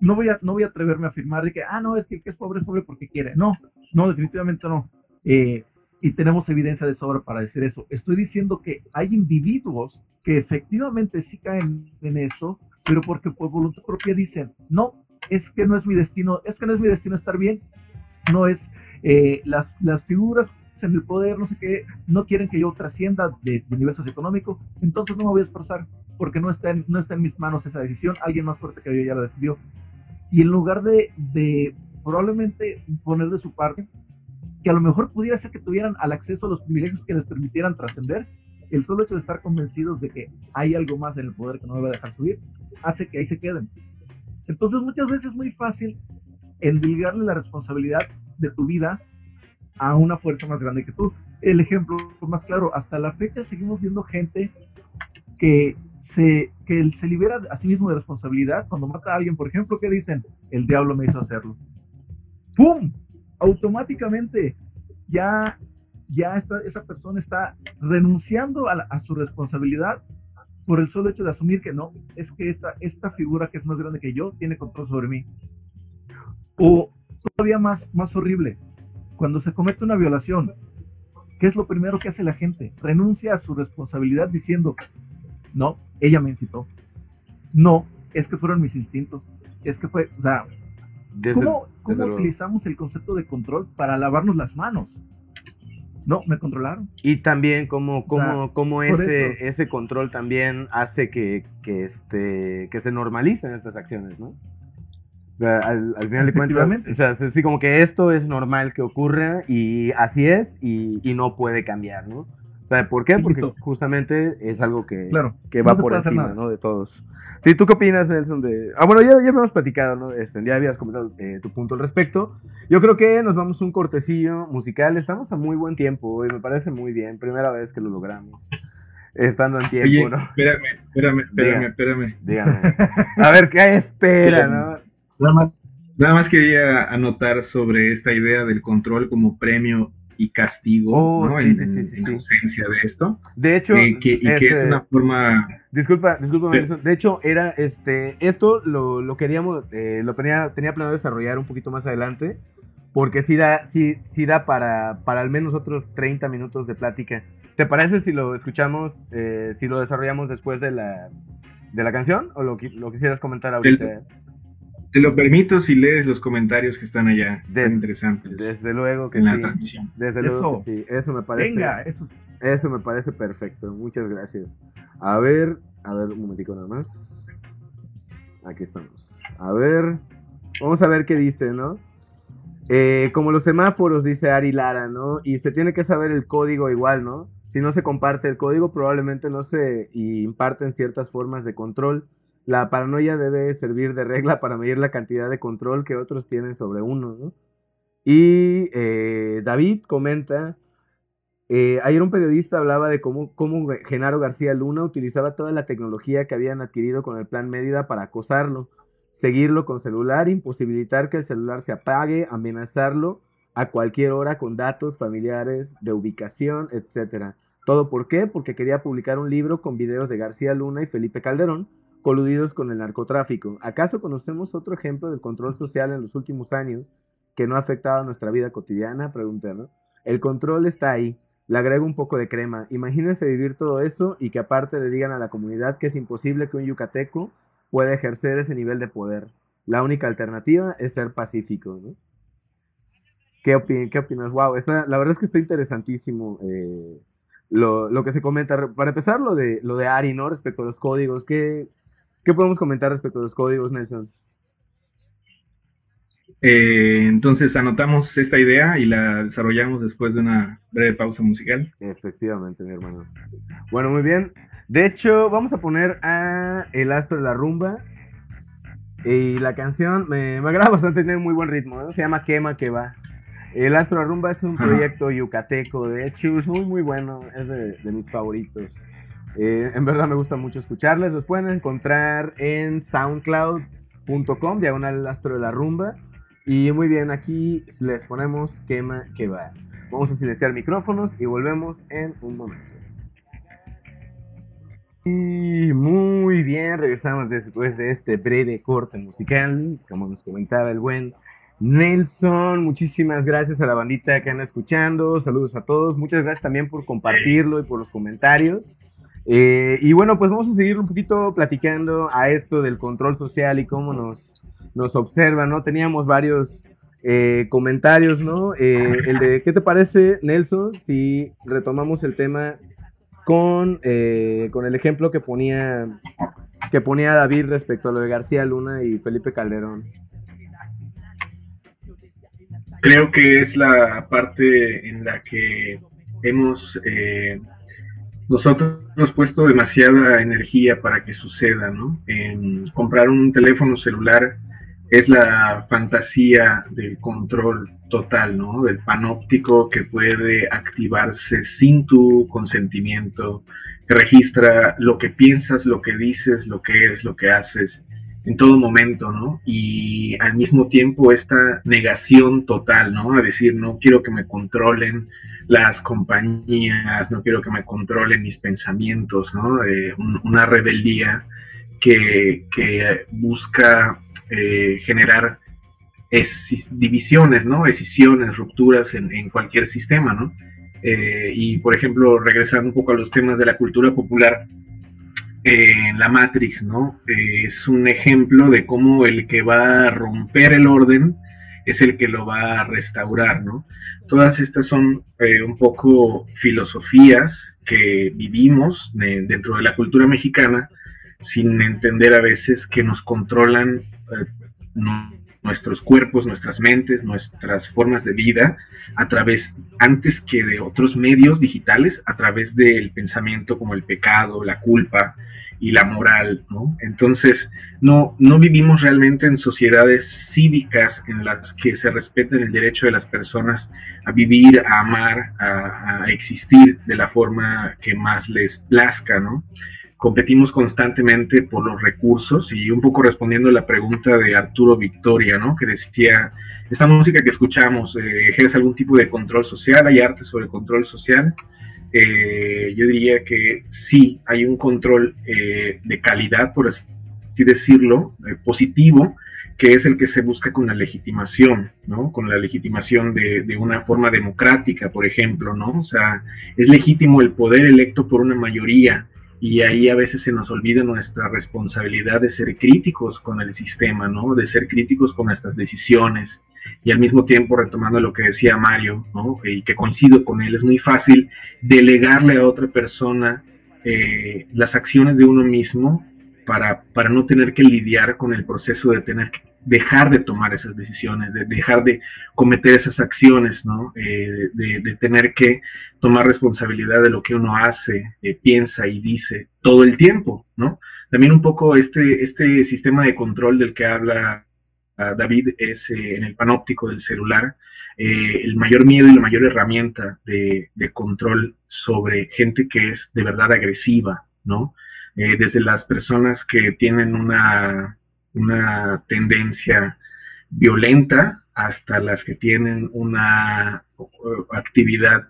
no voy a no voy a atreverme a afirmar de que ah no es que el que es pobre es pobre porque quiere no no definitivamente no eh, y tenemos evidencia de sobra para decir eso. Estoy diciendo que hay individuos que efectivamente sí caen en esto, pero porque por voluntad propia dicen, no, es que no es mi destino, es que no es mi destino estar bien, no es eh, las, las figuras en el poder, no sé qué, no quieren que yo trascienda de, de nivel socioeconómico, entonces no me voy a esforzar, porque no está, en, no está en mis manos esa decisión, alguien más fuerte que yo ya la decidió. Y en lugar de, de probablemente poner de su parte, que a lo mejor pudiera ser que tuvieran al acceso a los privilegios que les permitieran trascender, el solo hecho de estar convencidos de que hay algo más en el poder que no me va a dejar subir, hace que ahí se queden. Entonces muchas veces es muy fácil endilgarle la responsabilidad de tu vida a una fuerza más grande que tú. El ejemplo más claro, hasta la fecha seguimos viendo gente que se, que se libera a sí mismo de responsabilidad cuando mata a alguien, por ejemplo, que dicen, el diablo me hizo hacerlo. ¡Pum! Automáticamente ya, ya esa persona está renunciando a, su responsabilidad por el solo hecho de asumir que no, es que esta, esta figura que es más grande que yo tiene control sobre mí. O todavía más, más horrible, cuando se comete una violación, ¿qué es lo primero que hace la gente? Renuncia a su responsabilidad diciendo, no, ella me incitó. No, es que fueron mis instintos. Es que fue, o sea, ¿cómo, utilizamos el concepto de control para lavarnos las manos? No, me controlaron. Y también como, como, ese, ese control también hace que, que, este, que se normalicen estas acciones, ¿no? O sea, al, final de cuentas, o sea, sí, como que esto es normal que ocurra y así es y, y no puede cambiar, ¿no? Sea, ¿por qué? Porque justamente es algo que, que va por encima, ¿no? De todos. Sí, ¿tú qué opinas, Nelson? De... Ah, bueno, ya, ya hemos platicado, ¿no? Este, ya habías comentado eh, tu punto al respecto. Yo creo que nos vamos un cortecillo musical. Estamos a muy buen tiempo y me parece muy bien. Primera vez que lo logramos. Estando en tiempo, ¿no? Espérame, espérame, espérame, espérame. Dígame. A ver, ¿qué espera, no? Nada más, nada más quería anotar sobre esta idea del control como premio y castigo oh, ¿no? sí, en, sí, sí, ausencia de esto. De hecho, y que es este, una forma. Disculpa, disculpa, de hecho, era este. Esto lo, lo queríamos, eh, lo tenía, tenía planeado desarrollar un poquito más adelante. Porque sí da, sí, sí da para, para al menos otros 30 minutos de plática. ¿Te parece si lo escuchamos, eh, si lo desarrollamos después de la, de la canción? ¿O lo, lo quisieras comentar ahorita? Te lo permito si lees los comentarios que están allá, interesantes. Desde luego que en sí. la transmisión. Desde luego que sí, eso me parece. Venga, eso. Eso me parece perfecto. Muchas gracias. A ver, a ver, un momentico nada más. Aquí estamos. A ver, vamos a ver qué dice, ¿no? Eh, como los semáforos, dice Ari Lara, ¿no? Y se tiene que saber el código igual, ¿no? Si no se comparte el código, probablemente no se imparten ciertas formas de control la paranoia debe servir de regla para medir la cantidad de control que otros tienen sobre uno. ¿no? Y eh, David comenta, eh, ayer un periodista hablaba de cómo, Genaro García Luna utilizaba toda la tecnología que habían adquirido con el plan Mérida para acosarlo, seguirlo con celular, imposibilitar que el celular se apague, amenazarlo a cualquier hora con datos familiares, de ubicación, etc. ¿Todo por qué? Porque quería publicar un libro con videos de García Luna y Felipe Calderón, coludidos con el narcotráfico. ¿Acaso conocemos otro ejemplo del control social en los últimos años que no ha afectado a nuestra vida cotidiana? Pregunté, ¿no? El control está ahí. Le agrego un poco de crema. Imagínense vivir todo eso y que aparte le digan a la comunidad que es imposible que un yucateco pueda ejercer ese nivel de poder. La única alternativa es ser pacífico, ¿no? ¿Qué, opinas? Wow, la verdad es que está interesantísimo eh, lo, que se comenta. Para empezar, lo de, lo de Ari, ¿no? Respecto a los códigos. ¿Qué, ¿Qué podemos comentar respecto a los códigos, Nelson? Eh, entonces anotamos esta idea y la desarrollamos después de una breve pausa musical. Efectivamente, mi hermano. Bueno, muy bien. De hecho, vamos a poner a El Astro de la Rumba. Y la canción me, agrada bastante, tiene muy buen ritmo. Se llama Quema que va. El Astro de la Rumba es un proyecto yucateco, de hecho, es muy, muy bueno. Es de mis favoritos. Eh, en verdad me gusta mucho escucharles. Los pueden encontrar en soundcloud.com, diagonal astro de la rumba. Y muy bien, aquí les ponemos quema que va. Vamos a silenciar micrófonos y volvemos en un momento. Y muy bien, regresamos después de este breve corte musical, como nos comentaba el buen Nelson. Muchísimas gracias a la bandita que anda escuchando. Saludos a todos. Muchas gracias también por compartirlo y por los comentarios. Eh, y bueno, pues vamos a seguir un poquito platicando a esto del control social y cómo nos, nos observan, ¿no? Teníamos varios eh, comentarios, ¿no? Eh, el de, ¿qué te parece, Nelson, si retomamos el tema con, con el ejemplo que ponía, que ponía David respecto a lo de García Luna y Felipe Calderón? Creo que es la parte en la que hemos nosotros hemos puesto demasiada energía para que suceda, ¿no? En comprar un teléfono celular es la fantasía del control total, ¿no? Del panóptico que puede activarse sin tu consentimiento, que registra lo que piensas, lo que dices, lo que eres, lo que haces, en todo momento, ¿no? Y al mismo tiempo esta negación total, ¿no? A decir, no quiero que me controlen las compañías, no quiero que me controlen mis pensamientos, ¿no? Eh, una rebeldía que, busca eh, generar divisiones, ¿no? Escisiones, rupturas en, cualquier sistema, ¿no? Eh, y por ejemplo, regresando un poco a los temas de la cultura popular, la Matrix, ¿no? es un ejemplo de cómo el que va a romper el orden es el que lo va a restaurar, ¿no? Todas estas son eh, un poco filosofías que vivimos dentro de la cultura mexicana sin entender a veces que nos controlan eh, nuestros cuerpos, nuestras mentes, nuestras formas de vida a través, antes que de otros medios digitales, a través del pensamiento como el pecado, la culpa, y la moral, ¿no? Entonces, no, no vivimos realmente en sociedades cívicas en las que se respeten el derecho de las personas a vivir, a amar, a, existir de la forma que más les plazca, ¿no? Competimos constantemente por los recursos y un poco respondiendo a la pregunta de Arturo Victoria, ¿no? Que decía, esta música que escuchamos eh, ejerce algún tipo de control social, hay arte sobre control social, eh, yo diría que sí hay un control eh, de calidad, por así decirlo, eh, positivo, que es el que se busca con la legitimación, ¿no? Con la legitimación de, de, una forma democrática, por ejemplo, ¿no? O sea, es legítimo el poder electo por una mayoría y ahí a veces se nos olvida nuestra responsabilidad de ser críticos con el sistema, ¿no? De ser críticos con nuestras decisiones, y al mismo tiempo retomando lo que decía Mario, y que coincido con él, es muy fácil delegarle a otra persona eh, las acciones de uno mismo para, para, no tener que lidiar con el proceso de tener que dejar de tomar esas decisiones, de dejar de cometer esas acciones, ¿no? Eh, de, tener que tomar responsabilidad de lo que uno hace, eh, piensa y dice todo el tiempo, ¿no? También un poco este, este sistema de control del que habla David es eh, en el panóptico del celular el mayor miedo y la mayor herramienta de, control sobre gente que es de verdad agresiva, ¿no? Desde las personas que tienen una, una tendencia violenta hasta las que tienen una actividad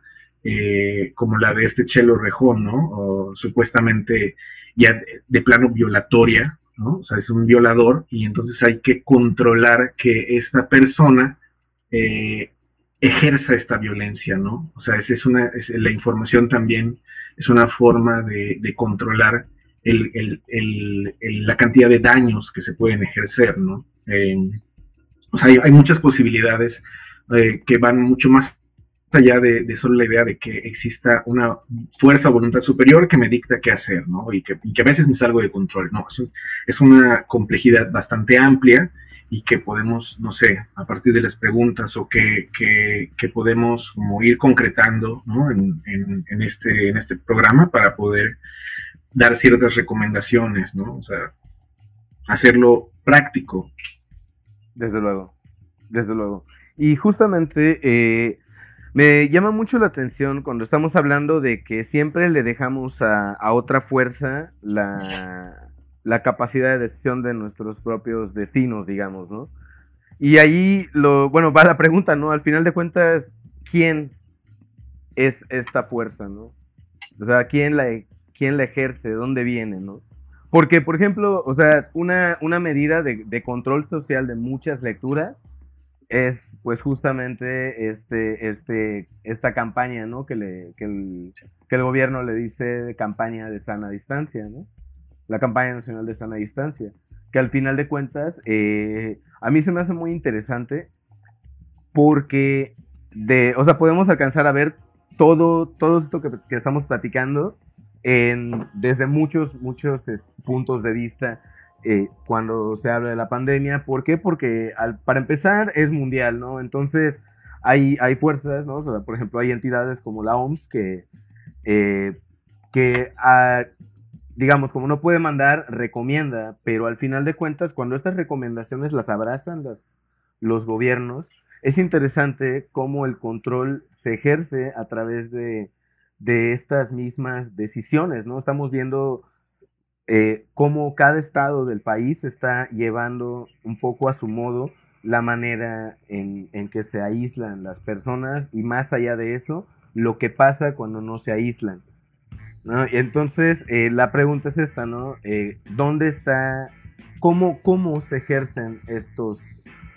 como la de este Chelo Rejón, ¿no? O supuestamente ya de plano violatoria, ¿no? O sea, es un violador y entonces hay que controlar que esta persona eh, ejerza esta violencia, ¿no? O sea, es, una, la información también es una forma de, controlar la cantidad de daños que se pueden ejercer, ¿no? o sea, hay, muchas posibilidades eh, que van mucho más allá de, solo la idea de que exista una fuerza o voluntad superior que me dicta qué hacer, ¿no? Y que, a veces me salgo de control, ¿no? Es, una complejidad bastante amplia y que podemos, no sé, a partir de las preguntas o que, podemos como ir concretando, ¿no? En, este, en este programa para poder dar ciertas recomendaciones, ¿no? O sea, hacerlo práctico. Desde luego, desde luego. Y justamente eh, me llama mucho la atención cuando estamos hablando de que siempre le dejamos a, otra fuerza la, capacidad de decisión de nuestros propios destinos, digamos, ¿no? Y ahí, lo, bueno, va la pregunta, ¿no? Al final de cuentas, ¿quién es esta fuerza, ¿no? O sea, ¿quién la, quién la ejerce? ¿De dónde viene, ¿no? Porque, por ejemplo, o sea, una, una medida de, de control social de muchas lecturas es pues justamente este, este, esta campaña, ¿no? Que, le, que, el, que el gobierno le dice campaña de sana distancia, ¿no? La campaña nacional de sana distancia. Que al final de cuentas, eh, a mí se me hace muy interesante porque, de, o sea, podemos alcanzar a ver todo, todo esto que, que estamos platicando desde muchos, muchos puntos de vista eh, cuando se habla de la pandemia. ¿Por qué? Porque para empezar es mundial, ¿no? Entonces hay, hay fuerzas, ¿no? por ejemplo, hay entidades como la OMS que, eh, que ah, digamos, como no puede mandar, recomienda, pero al final de cuentas, cuando estas recomendaciones las abrazan los gobiernos, es interesante cómo el control se ejerce a través de, de estas mismas decisiones, ¿no? Estamos viendo eh, cómo cada estado del país está llevando un poco a su modo la manera en, en, que se aíslan las personas y más allá de eso, lo que pasa cuando no se aíslan. ¿no? Entonces, eh, la pregunta es esta, ¿no? Eh, ¿Dónde está, cómo, cómo se ejercen estos,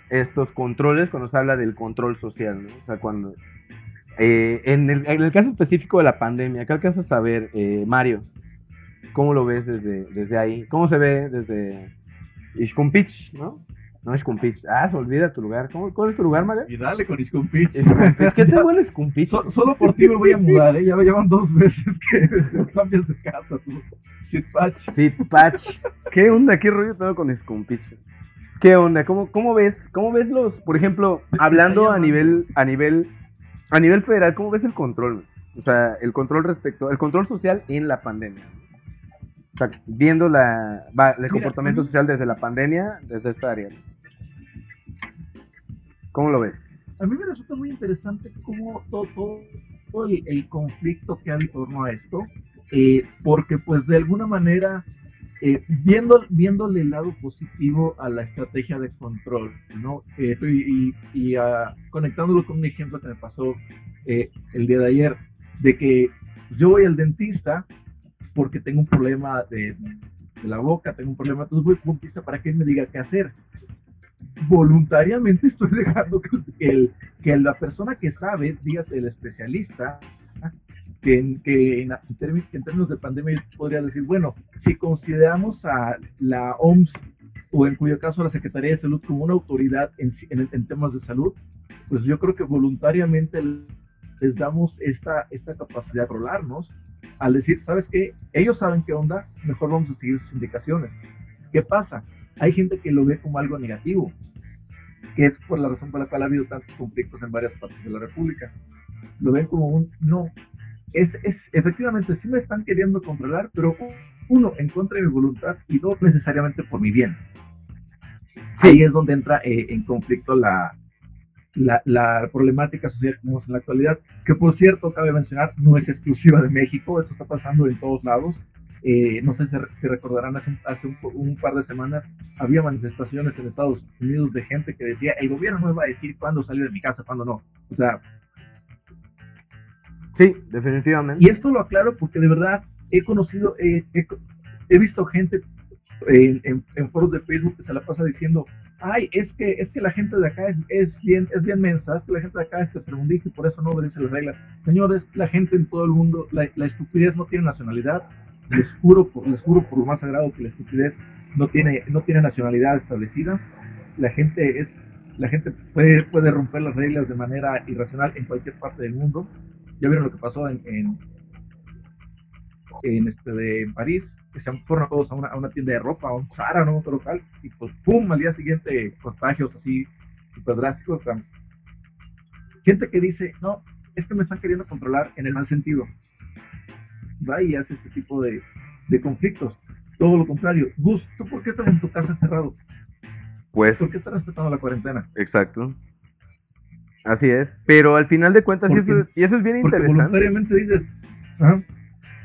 estos controles cuando se habla del control social, ¿no? O sea, cuando... Eh, en, el, en, el, caso específico de la pandemia, ¿qué alcanzas a ver, Mario? ¿Cómo lo ves desde, desde ahí? ¿Cómo se ve desde Ishkumpich, no? No, Ishkumpich. Ah, se olvida tu lugar. ¿Cómo, ¿Cuál es tu lugar, Mario? Y dale con Ishkumpich. ¿Qué te huele Ishkumpich? So, solo por ti me voy a mudar, ¿eh? Ya me llevan dos veces que cambias de casa, tú. Sitpatch. Sitpatch. ¿Qué onda? ¿Qué rollo tengo con Ishkumpich? ¿Qué onda? ¿Cómo, ¿Cómo ves? ¿Cómo ves los, por ejemplo, hablando a nivel, a nivel, a nivel federal, ¿cómo ves el control? O sea, el control respecto, el control social en la pandemia viendo la, va, el Mira, comportamiento social desde la pandemia, desde esta área. ¿Cómo lo ves? A mí me resulta muy interesante cómo todo, todo, todo el, el, conflicto que hay en torno a esto, eh, porque pues de alguna manera, eh, viendo, viéndole el lado positivo a la estrategia de control, ¿no? Eh, y, y uh, conectándolo con un ejemplo que me pasó eh, el día de ayer, de que yo voy al dentista porque tengo un problema de, de la boca, tengo un problema, entonces voy un dentista para que él me diga qué hacer. Voluntariamente estoy dejando que, el, que la persona que sabe, dígase el especialista, que, en, que, en, términos de pandemia podría decir, bueno, si consideramos a la OMS o en cuyo caso la Secretaría de Salud como una autoridad en, en, en temas de salud, pues yo creo que voluntariamente les damos esta, esta capacidad de rolarnos al decir, ¿sabes qué? Ellos saben qué onda, mejor vamos a seguir sus indicaciones. ¿Qué pasa? Hay gente que lo ve como algo negativo, que es por la razón por la cual ha habido tantos conflictos en varias partes de la República. Lo ven como un, no, es, es efectivamente, sí me están queriendo controlar, pero uno, en contra de mi voluntad y dos, necesariamente por mi bien. Sí. Ahí es donde entra eh, en conflicto la, la, la, problemática social que tenemos en la actualidad, que por cierto, cabe mencionar, no es exclusiva de México, eso está pasando en todos lados. Eh, no sé si, si, recordarán, hace, hace un, un, par de semanas había manifestaciones en Estados Unidos de gente que decía, el gobierno no me va a decir cuándo salir de mi casa, cuándo no. O sea... Sí, definitivamente. Y esto lo aclaro porque de verdad he conocido, eh, he, visto gente en, en, en, foros de Facebook que se la pasa diciendo, ay, es que, es que la gente de acá es, es, bien, es bien mensa, es que la gente de acá es tercermundista y por eso no obedece las reglas. Señores, la gente en todo el mundo, la, la estupidez no tiene nacionalidad, les juro, por, les juro por lo más sagrado que la estupidez no tiene, no tiene nacionalidad establecida, la gente es, la gente puede, puede romper las reglas de manera irracional en cualquier parte del mundo. Ya vieron lo que pasó en, en, en este de en París, que se fueron todos a una, a una, tienda de ropa, a un Zara, ¿no? Otro local, y pues pum, al día siguiente contagios así súper drásticos. Gente que dice, no, es que me están queriendo controlar en el mal sentido. Va y hace este tipo de, de conflictos. Todo lo contrario. Gus, ¿tú por qué estás en tu casa encerrado? Pues. ¿Por qué estás respetando la cuarentena? Exacto. Así es. Pero al final de cuentas, porque, y, eso, y eso es bien interesante. Voluntariamente dices.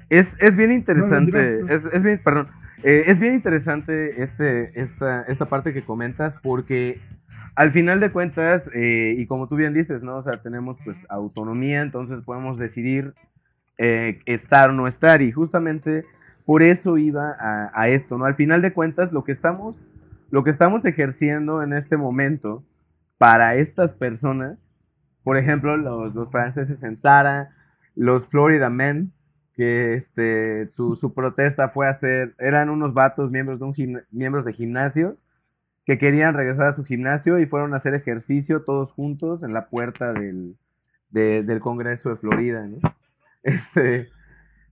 Es, es bien interesante, no, no, es, es, bien, perdón, eh, es bien interesante este, esta, esta parte que comentas porque al final de cuentas, eh, y como tú bien dices, ¿no? O sea, tenemos pues autonomía, entonces podemos decidir eh, estar o no estar y justamente por eso iba a, a, esto, ¿no? Al final de cuentas, lo que estamos, lo que estamos ejerciendo en este momento para estas personas, por ejemplo, los, franceses en Sara, los Florida Men, que este, su, su, protesta fue hacer, eran unos vatos miembros de, un miembros de gimnasios que querían regresar a su gimnasio y fueron a hacer ejercicio todos juntos en la puerta del, de, del Congreso de Florida. ¿no? Este,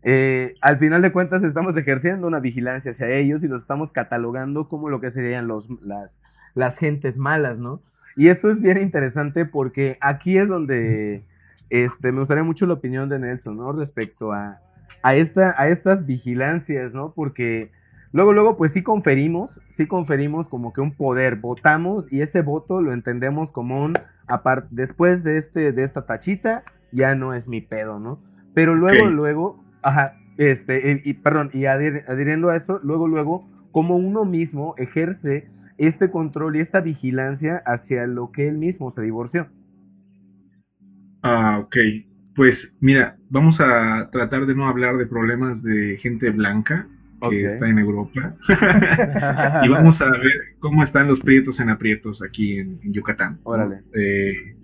eh, al final de cuentas estamos ejerciendo una vigilancia hacia ellos y los estamos catalogando como lo que serían los, las, las gentes malas, ¿no? Y esto es bien interesante porque aquí es donde este, me gustaría mucho la opinión de Nelson, ¿no? Respecto a, a, esta, a estas vigilancias, ¿no? Porque luego, luego, pues sí conferimos, sí conferimos como que un poder, votamos y ese voto lo entendemos como un, aparte, después de, este, de esta tachita, ya no es mi pedo, ¿no? Pero luego, okay. luego, ajá, este, y, perdón, y adhiriendo a eso, luego, luego, como uno mismo ejerce este control y esta vigilancia hacia lo que él mismo se divorció. Ah, ok. Pues mira, vamos a tratar de no hablar de problemas de gente blanca que está en Europa. y vamos a ver cómo están los prietos en aprietos aquí en, Yucatán. Órale. Eh,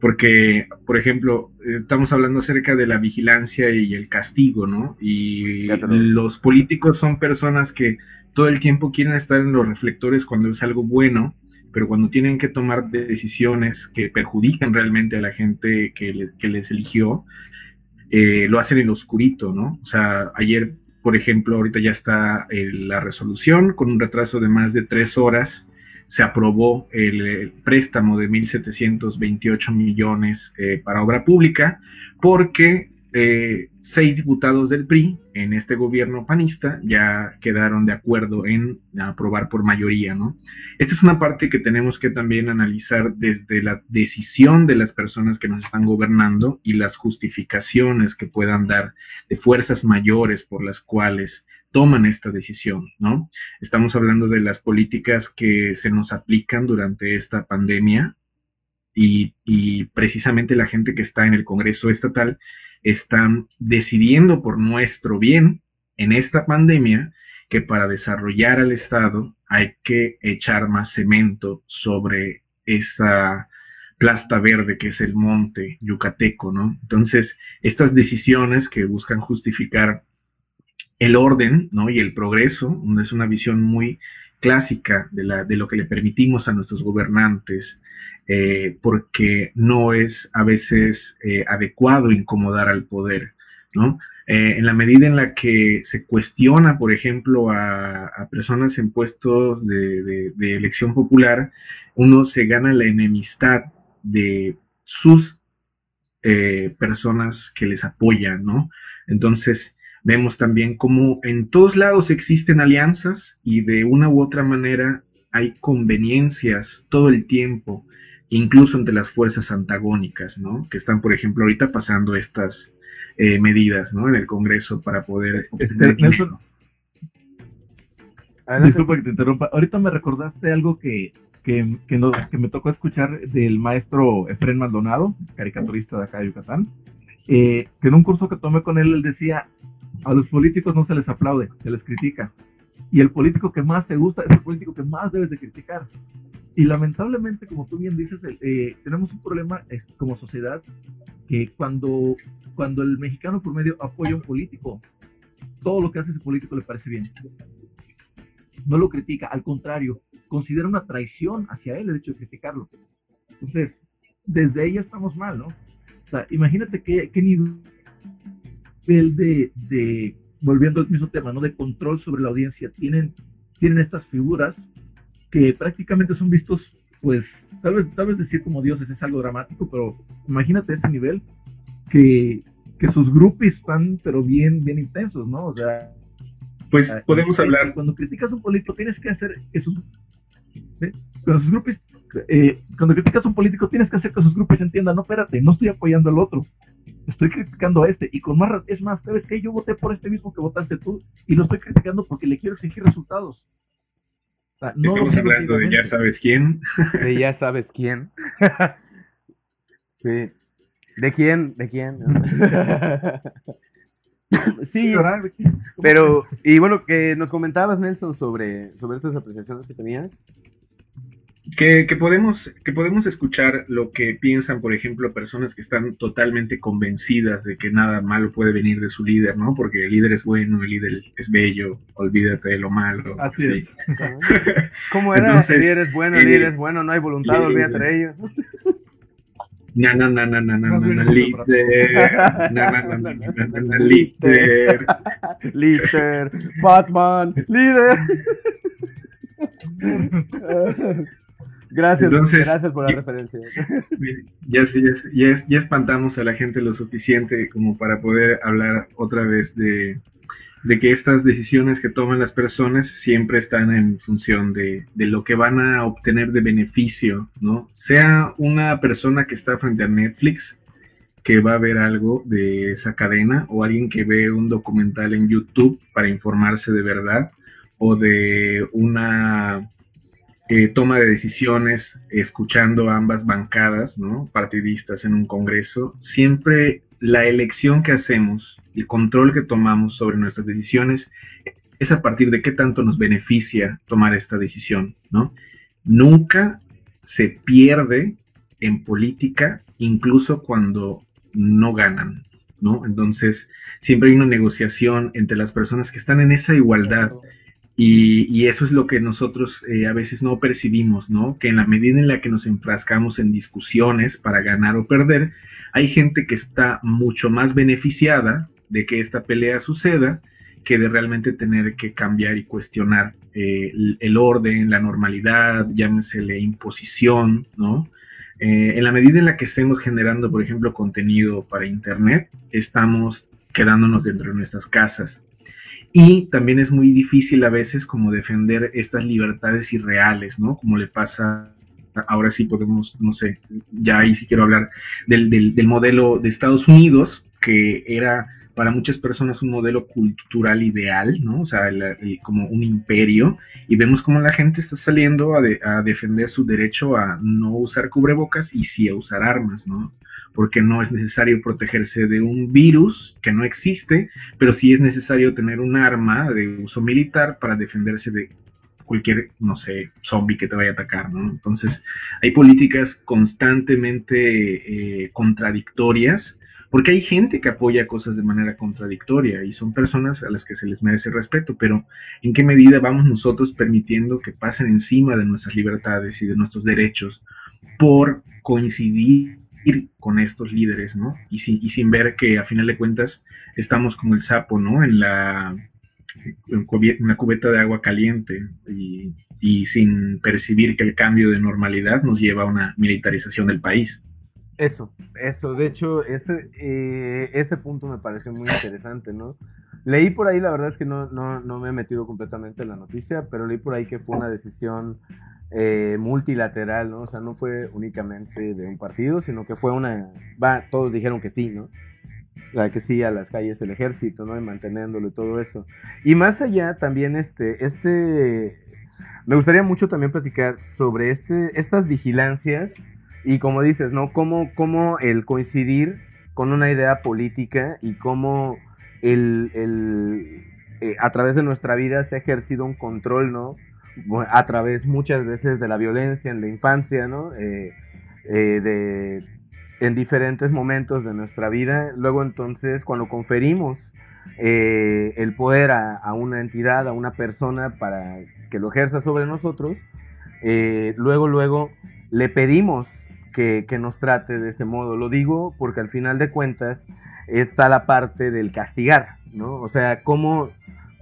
porque, por ejemplo, estamos hablando acerca de la vigilancia y el castigo, ¿no? Y los políticos son personas que todo el tiempo quieren estar en los reflectores cuando es algo bueno, pero cuando tienen que tomar decisiones que perjudican realmente a la gente que, les eligió, eh, lo hacen en lo oscurito, ¿no? O sea, ayer, por ejemplo, ahorita ya está eh, la resolución con un retraso de más de tres horas se aprobó el, préstamo de 1.728 millones eh, para obra pública porque eh, seis diputados del PRI en este gobierno panista ya quedaron de acuerdo en aprobar por mayoría, ¿no? Esta es una parte que tenemos que también analizar desde la decisión de las personas que nos están gobernando y las justificaciones que puedan dar de fuerzas mayores por las cuales toman esta decisión, ¿no? Estamos hablando de las políticas que se nos aplican durante esta pandemia y, precisamente la gente que está en el Congreso Estatal están decidiendo por nuestro bien en esta pandemia que para desarrollar al Estado hay que echar más cemento sobre esa plasta verde que es el monte yucateco, ¿no? Entonces, estas decisiones que buscan justificar el orden ¿no? y el progreso, es una visión muy clásica de, de lo que le permitimos a nuestros gobernantes, eh, porque no es a veces eh, adecuado incomodar al poder. ¿no? Eh, en la medida en la que se cuestiona, por ejemplo, a, personas en puestos de, de, elección popular, uno se gana la enemistad de sus personas que les apoyan, ¿no? Entonces, Vemos también cómo en todos lados existen alianzas y de una u otra manera hay conveniencias todo el tiempo, incluso entre las fuerzas antagónicas, ¿no? Que están, por ejemplo, ahorita pasando estas eh, medidas, ¿no? En el Congreso para poder... Este, Nelson, disculpa que te interrumpa. Ahorita me recordaste algo que, que, que, me tocó escuchar del maestro Efren Maldonado, caricaturista de acá de Yucatán, eh, que en un curso que tomé con él, él decía, a los políticos no se les aplaude, se les critica. Y el político que más te gusta es el político que más debes de criticar. Y lamentablemente, como tú bien dices, eh, tenemos un problema como sociedad que cuando, cuando el mexicano por medio apoya a un político, todo lo que hace ese político le parece bien. No lo critica, al contrario, considera una traición hacia él el hecho de criticarlo. Entonces, desde ahí estamos mal, ¿no? O sea, imagínate qué, qué nivel de, de, volviendo al mismo tema, ¿no? De control sobre la audiencia, tienen, tienen estas figuras que prácticamente son vistos, pues, tal vez, tal vez decir como dioses es algo dramático, pero imagínate ese nivel que, que sus grupos están, pero bien, bien intensos, ¿no? O sea, pues podemos hablar. Cuando criticas a un político, tienes que hacer cuando sus grupos, eh, cuando criticas a un político, tienes que hacer que sus grupos entiendan, no, espérate, no estoy apoyando al otro, estoy criticando a este y con más es más, ¿sabes qué? Yo voté por este mismo que votaste tú y lo estoy criticando porque le quiero exigir resultados. No Estamos hablando de ya sabes quién. De ya sabes quién. sí. ¿De quién? ¿De quién? sí, pero, y bueno, que nos comentabas, Nelson, sobre, sobre estas apreciaciones que tenías que, podemos, que podemos escuchar lo que piensan, por ejemplo, personas que están totalmente convencidas de que nada malo puede venir de su líder, ¿no? Porque el líder es bueno, el líder es bello, olvídate de lo malo. Así es. ¿Cómo era? el líder es bueno, el líder es bueno, no hay voluntad, olvídate de ello. No, no, no, no, no, no, no, líder. No, no, no, no, no, líder. Líder. Batman, líder. Gracias, gracias por la referencia. Ya, ya, ya, espantamos a la gente lo suficiente como para poder hablar otra vez de, que estas decisiones que toman las personas siempre están en función de, de, lo que van a obtener de beneficio, ¿no? Sea una persona que está frente a Netflix que va a ver algo de esa cadena o alguien que ve un documental en YouTube para informarse de verdad o de una eh, toma de decisiones escuchando ambas bancadas, ¿no? Partidistas en un congreso, siempre la elección que hacemos, el control que tomamos sobre nuestras decisiones es a partir de qué tanto nos beneficia tomar esta decisión, ¿no? Nunca se pierde en política, incluso cuando no ganan, ¿no? Entonces, siempre hay una negociación entre las personas que están en esa igualdad y, eso es lo que nosotros eh, a veces no percibimos, ¿no? Que en la medida en la que nos enfrascamos en discusiones para ganar o perder, hay gente que está mucho más beneficiada de que esta pelea suceda que de realmente tener que cambiar y cuestionar eh, el, orden, la normalidad, llámese la imposición, ¿no? Eh, en la medida en la que estemos generando, por ejemplo, contenido para Internet, estamos quedándonos dentro de nuestras casas. Y también es muy difícil a veces como defender estas libertades irreales, ¿no? Como le pasa, ahora sí podemos, no sé, ya ahí sí quiero hablar del, del modelo de Estados Unidos, que era para muchas personas un modelo cultural ideal, ¿no? O sea, como un imperio, y vemos cómo la gente está saliendo a, defender su derecho a no usar cubrebocas y sí a usar armas, ¿no? Porque no es necesario protegerse de un virus que no existe, pero sí es necesario tener un arma de uso militar para defenderse de cualquier, no sé, zombie que te vaya a atacar, ¿no? Entonces, hay políticas constantemente eh, contradictorias porque hay gente que apoya cosas de manera contradictoria y son personas a las que se les merece respeto, pero ¿en qué medida vamos nosotros permitiendo que pasen encima de nuestras libertades y de nuestros derechos por coincidir con estos líderes, ¿no? Y, sin ver que a final de cuentas estamos como el sapo, ¿no? En la, cubeta de agua caliente y sin percibir que el cambio de normalidad nos lleva a una militarización del país. Eso, eso, de hecho, ese, eh, ese punto me pareció muy interesante, ¿no? Leí por ahí, la verdad es que no, no, no, me he metido completamente en la noticia, pero leí por ahí que fue una decisión eh, multilateral, ¿no? O sea, no fue únicamente de un partido, sino que fue una... Va, todos dijeron que sí, ¿no? Sea, que sí a las calles del ejército, ¿no? Y manteniéndolo y todo eso. Y más allá, también este, este... Me gustaría mucho también platicar sobre este, estas vigilancias y como dices, ¿no? Cómo, cómo el coincidir con una idea política y cómo el, el eh, a través de nuestra vida se ha ejercido un control, ¿no? A través muchas veces de la violencia en la infancia, ¿no? Eh, eh, de, en diferentes momentos de nuestra vida. Luego entonces, cuando conferimos el poder a, a, una entidad, a una persona para que lo ejerza sobre nosotros, luego, luego le pedimos que, nos trate de ese modo. Lo digo porque al final de cuentas está la parte del castigar, ¿no? O sea, cómo,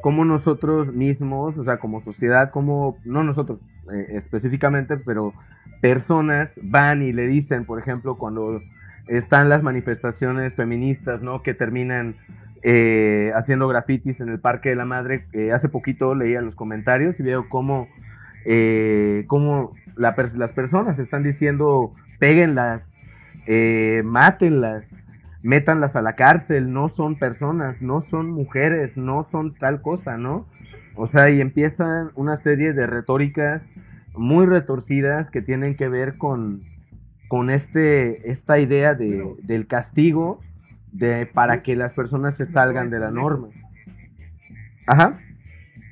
cómo nosotros mismos, o sea, como sociedad, como, no nosotros eh, específicamente, pero personas van y le dicen, por ejemplo, cuando están las manifestaciones feministas, ¿no? Que terminan eh, haciendo grafitis en el Parque de la Madre. hace poquito leía los comentarios y veo cómo, eh, cómo las personas están diciendo péguenlas, eh, mátenlas, métanlas a la cárcel, no son personas, no son mujeres, no son tal cosa, ¿no? O sea, y empiezan una serie de retóricas muy retorcidas que tienen que ver con, con este, esta idea de, del castigo de, para que las personas se salgan de la norma. Ajá.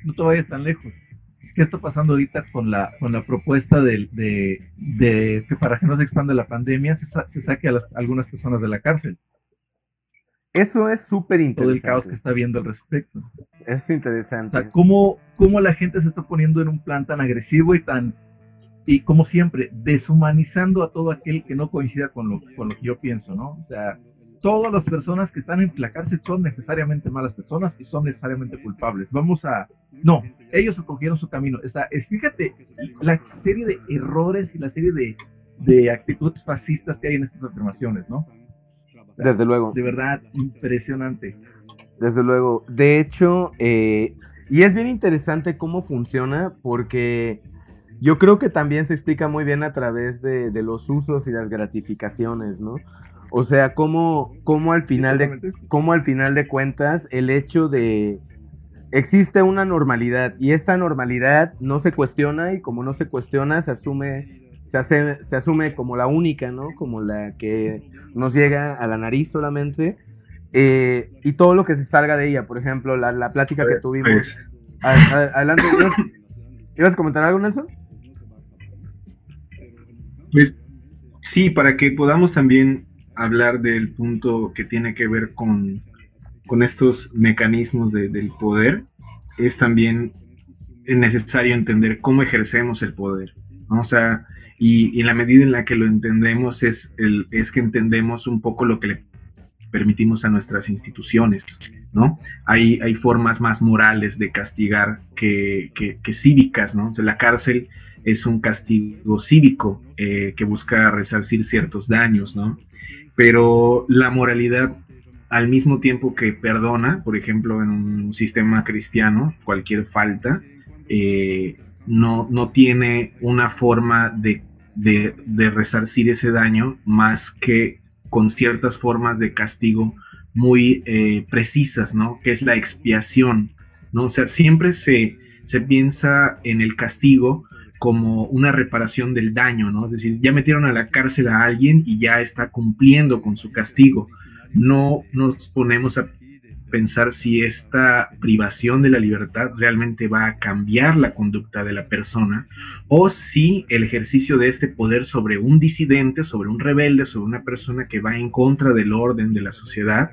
No te vayas tan lejos. ¿Qué está pasando ahorita con la, con la propuesta de, de, que para que no se expanda la pandemia se, saque a, algunas personas de la cárcel? Eso es súper interesante. Todo el caos que está viendo al respecto. Es interesante. O sea, ¿cómo, cómo la gente se está poniendo en un plan tan agresivo y tan, y como siempre, deshumanizando a todo aquel que no coincida con lo, con lo que yo pienso, ¿no? O sea, todas las personas que están en la cárcel son necesariamente malas personas y son necesariamente culpables. Vamos a... No, ellos escogieron su camino. Está, fíjate la serie de errores y la serie de, de actitudes fascistas que hay en estas afirmaciones, ¿no? Desde luego. De verdad, impresionante. Desde luego. De hecho, eh, y es bien interesante cómo funciona porque yo creo que también se explica muy bien a través de, de los usos y las gratificaciones, ¿no? O sea, cómo, cómo al final de, cómo al final de cuentas el hecho de existe una normalidad y esa normalidad no se cuestiona y como no se cuestiona se asume se, hace, se asume como la única, ¿no? Como la que nos llega a la nariz solamente. Eh, y todo lo que se salga de ella, por ejemplo, la, la plática que tuvimos. Pues. adelante, ¿ibas, a comentar algo, Nelson? Pues sí, para que podamos también hablar del punto que tiene que ver con, con estos mecanismos de, del poder, es también necesario entender cómo ejercemos el poder. ¿no? O sea, y, en la medida en la que lo entendemos es, el, es que entendemos un poco lo que le permitimos a nuestras instituciones, ¿no? Hay, hay formas más morales de castigar que, que, cívicas, ¿no? O la cárcel es un castigo cívico eh, que busca resarcir ciertos daños, ¿no? Pero la moralidad, al mismo tiempo que perdona, por ejemplo, en un sistema cristiano, cualquier falta, eh, no, no tiene una forma de de, resarcir ese daño más que con ciertas formas de castigo muy eh, precisas, ¿no? Que es la expiación, ¿no? O sea, siempre se, se piensa en el castigo como una reparación del daño, ¿no? Es decir, ya metieron a la cárcel a alguien y ya está cumpliendo con su castigo. No nos ponemos a pensar si esta privación de la libertad realmente va a cambiar la conducta de la persona o si el ejercicio de este poder sobre un disidente, sobre un rebelde, sobre una persona que va en contra del orden de la sociedad,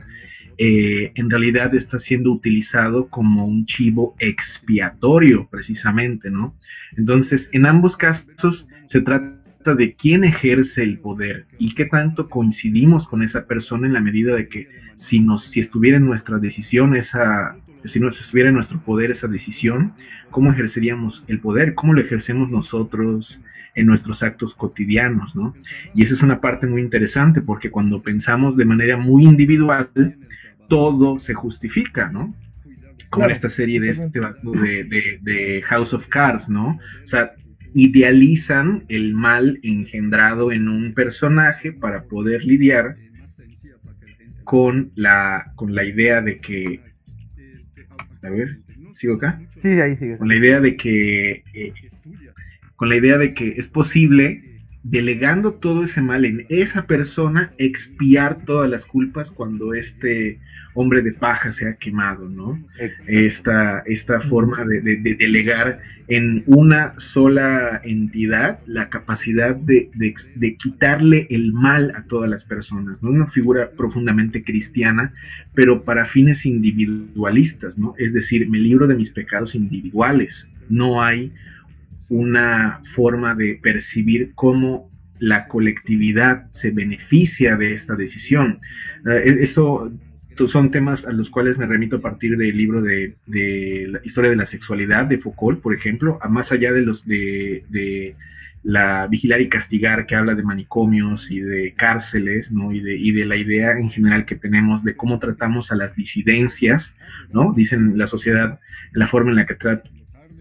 eh, en realidad está siendo utilizado como un chivo expiatorio precisamente, ¿no? Entonces, en ambos casos se trata de quién ejerce el poder y qué tanto coincidimos con esa persona en la medida de que si nos si estuviera en nuestra decisión esa si no estuviera en nuestro poder esa decisión, cómo ejerceríamos el poder, cómo lo ejercemos nosotros en nuestros actos cotidianos, ¿no? Y esa es una parte muy interesante porque cuando pensamos de manera muy individual, todo se justifica, ¿no? Como esta serie de este de, de, de, House of Cards, ¿no? O sea, idealizan el mal engendrado en un personaje para poder lidiar con la, con la idea de que... A ver, ¿sigo acá? Sí, ahí sigue. Con la idea de que... Eh, con la idea de que es posible, delegando todo ese mal en esa persona, expiar todas las culpas cuando este hombre de paja se ha quemado, ¿no? Esta, esta forma de, delegar en una sola entidad la capacidad de, quitarle el mal a todas las personas, ¿no? Una figura profundamente cristiana, pero para fines individualistas, ¿no? Es decir, me libro de mis pecados individuales, no hay una forma de percibir cómo la colectividad se beneficia de esta decisión. Uh, esto son temas a los cuales me remito a partir del libro de, la historia de la sexualidad de Foucault, por ejemplo, a más allá de los de, la vigilar y castigar que habla de manicomios y de cárceles, ¿no? Y de, y de la idea en general que tenemos de cómo tratamos a las disidencias, ¿no? Dicen la sociedad, la forma en la que trata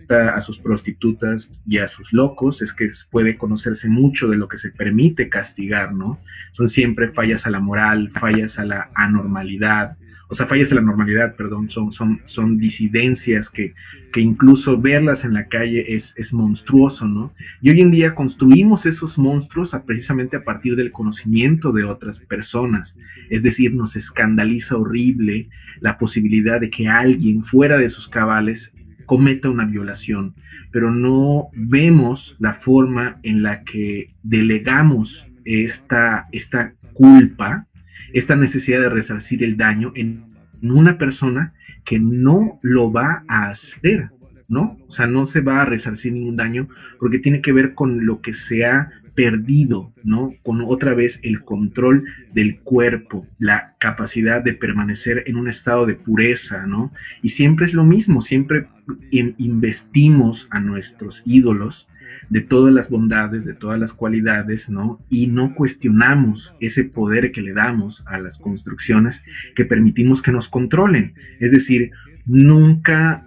a sus prostitutas y a sus locos, es que puede conocerse mucho de lo que se permite castigar, ¿no? Son siempre fallas a la moral, fallas a la anormalidad, o sea, fallas a la normalidad, perdón, son, son, son disidencias que, que incluso verlas en la calle es, es monstruoso, ¿no? Y hoy en día construimos esos monstruos precisamente a partir del conocimiento de otras personas, es decir, nos escandaliza horrible la posibilidad de que alguien fuera de sus cabales cometa una violación, pero no vemos la forma en la que delegamos esta, esta culpa, esta necesidad de resarcir el daño en una persona que no lo va a hacer, ¿no? O sea, no se va a resarcir ningún daño porque tiene que ver con lo que se ha perdido, ¿no? Con otra vez el control del cuerpo, la capacidad de permanecer en un estado de pureza, ¿no? Y siempre es lo mismo, siempre investimos a nuestros ídolos de todas las bondades, de todas las cualidades, ¿no? Y no cuestionamos ese poder que le damos a las construcciones que permitimos que nos controlen. Es decir, nunca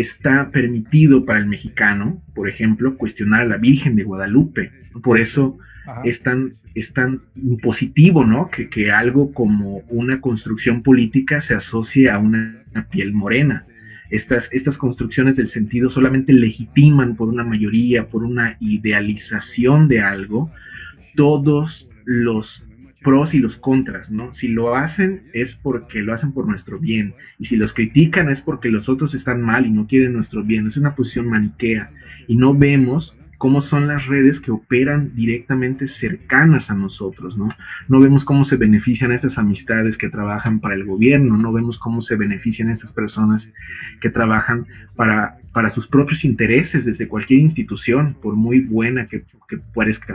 está permitido para el mexicano, por ejemplo, cuestionar a la Virgen de Guadalupe. Por eso es tan, es tan positivo, ¿no? Que, que, algo como una construcción política se asocie a una, piel morena. Estas, estas construcciones del sentido solamente legitiman por una mayoría, por una idealización de algo, todos los pros y los contras, ¿no? Si lo hacen es porque lo hacen por nuestro bien y si los critican es porque los otros están mal y no quieren nuestro bien. Es una posición maniquea y no vemos cómo son las redes que operan directamente cercanas a nosotros, ¿no? No vemos cómo se benefician estas amistades que trabajan para el gobierno, no vemos cómo se benefician estas personas que trabajan para, para sus propios intereses desde cualquier institución, por muy buena que, que parezca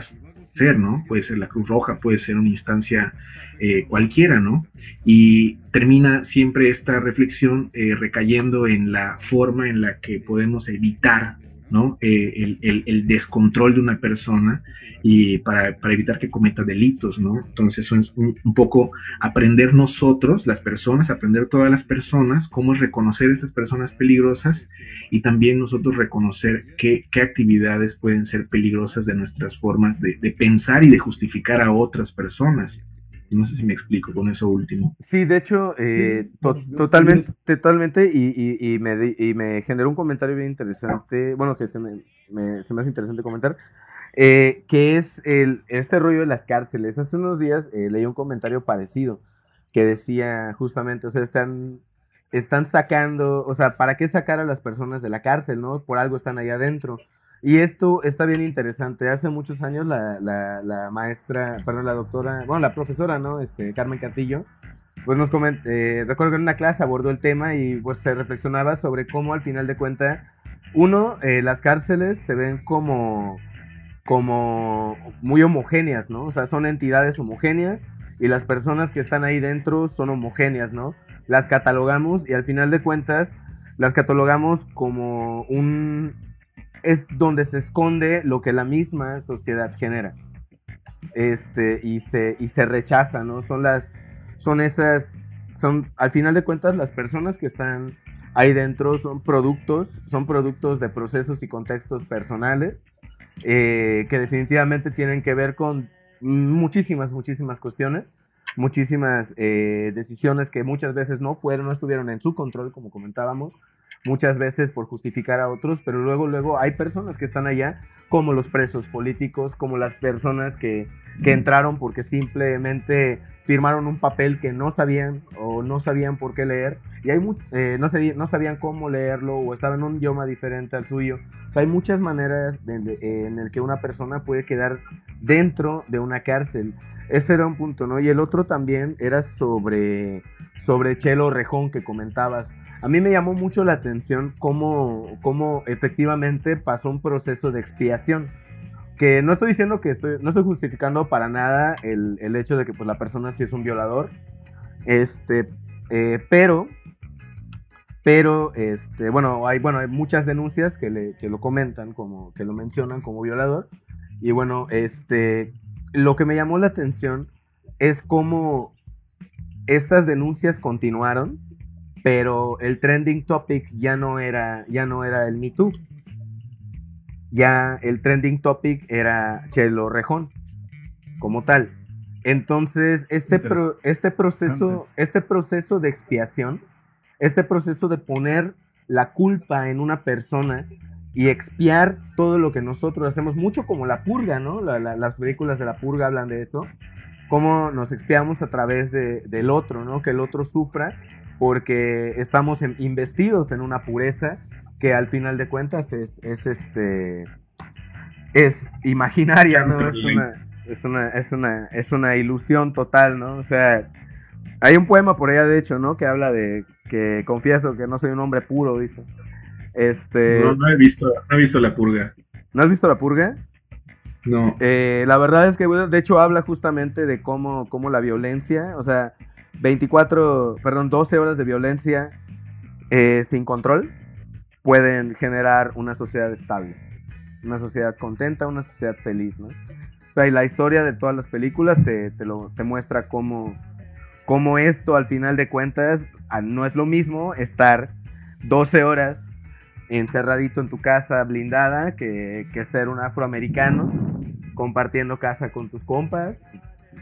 ser, ¿no? Puede ser la Cruz Roja, puede ser una instancia eh, cualquiera, ¿no? Y termina siempre esta reflexión eh, recayendo en la forma en la que podemos evitar ¿no? Eh, el, descontrol de una persona y para, evitar que cometa delitos, ¿no? Entonces es un, poco aprender nosotros, las personas, aprender todas las personas, cómo reconocer a estas personas peligrosas y también nosotros reconocer qué, actividades pueden ser peligrosas de nuestras formas de pensar y de justificar a otras personas. No sé si me explico con eso último. Sí, de hecho, eh, totalmente, totalmente, y, me, y me generó un comentario bien interesante, bueno, que se me, se me hace interesante comentar, eh, que es el, este rollo de las cárceles. Hace unos días eh, leí un comentario parecido que decía justamente, o sea, están, están sacando, o sea, ¿para qué sacar a las personas de la cárcel, no? Por algo están ahí adentro. Y esto está bien interesante. Hace muchos años la, la, maestra, perdón, la doctora, bueno, la profesora, ¿no? Este, Carmen Castillo, pues nos comentó, eh, recuerdo que en una clase abordó el tema y pues se reflexionaba sobre cómo al final de cuentas, uno, eh, las cárceles se ven como, como muy homogéneas, ¿no? O sea, son entidades homogéneas y las personas que están ahí dentro son homogéneas, ¿no? Las catalogamos y al final de cuentas las catalogamos como un, es donde se esconde lo que la misma sociedad genera. Este, y se, y se rechaza, ¿no? Son las, son esas, son, al final de cuentas, las personas que están ahí dentro son productos, son productos de procesos y contextos personales eh, que definitivamente tienen que ver con muchísimas, muchísimas cuestiones, muchísimas eh, decisiones que muchas veces no fueron, no estuvieron en su control, como comentábamos, muchas veces por justificar a otros, pero luego, luego hay personas que están allá, como los presos políticos, como las personas que, que entraron porque simplemente firmaron un papel que no sabían o no sabían por qué leer y hay eh, no, no, sabían cómo leerlo o estaban en un idioma diferente al suyo. O sea, hay muchas maneras en el que una persona puede quedar dentro de una cárcel. Ese era un punto, ¿no? Y el otro también era sobre, sobre Chelo Rejón que comentabas a mí me llamó mucho la atención cómo, cómo efectivamente pasó un proceso de expiación. Que no estoy diciendo que estoy, no estoy justificando para nada el, el hecho de que pues, la persona sí es un violador. Este, eh, pero, pero, este, bueno, hay, bueno, hay muchas denuncias que, le, que lo comentan, como, que lo mencionan como violador. Y bueno, este, lo que me llamó la atención es cómo estas denuncias continuaron pero el trending topic ya no era, ya no era el Me Too. Ya el trending topic era Chelo Rejón, como tal. Entonces, este, este, proceso, este proceso de expiación, este proceso de poner la culpa en una persona y expiar todo lo que nosotros hacemos, mucho como la purga, ¿no? las películas de la purga hablan de eso, cómo nos expiamos a través de, del otro, ¿no? Que el otro sufra porque estamos investidos en una pureza que al final de cuentas es, es este es imaginaria, ¿no? Es una, es una, es una, es una ilusión total, ¿no? O sea, hay un poema por allá, de hecho, ¿no? Que habla de que confieso que no soy un hombre puro, dice. Este. No, no he visto, no he visto la purga. ¿No has visto la purga? No. Eh, la verdad es que, de hecho, habla justamente de cómo, cómo la violencia, o sea, 24, perdón, 12 horas de violencia eh, sin control pueden generar una sociedad estable, una sociedad contenta, una sociedad feliz, ¿no? O sea, y la historia de todas las películas te, te, lo, te muestra cómo, cómo esto al final de cuentas ah, no es lo mismo estar 12 horas encerradito en tu casa blindada que, que ser un afroamericano compartiendo casa con tus compas,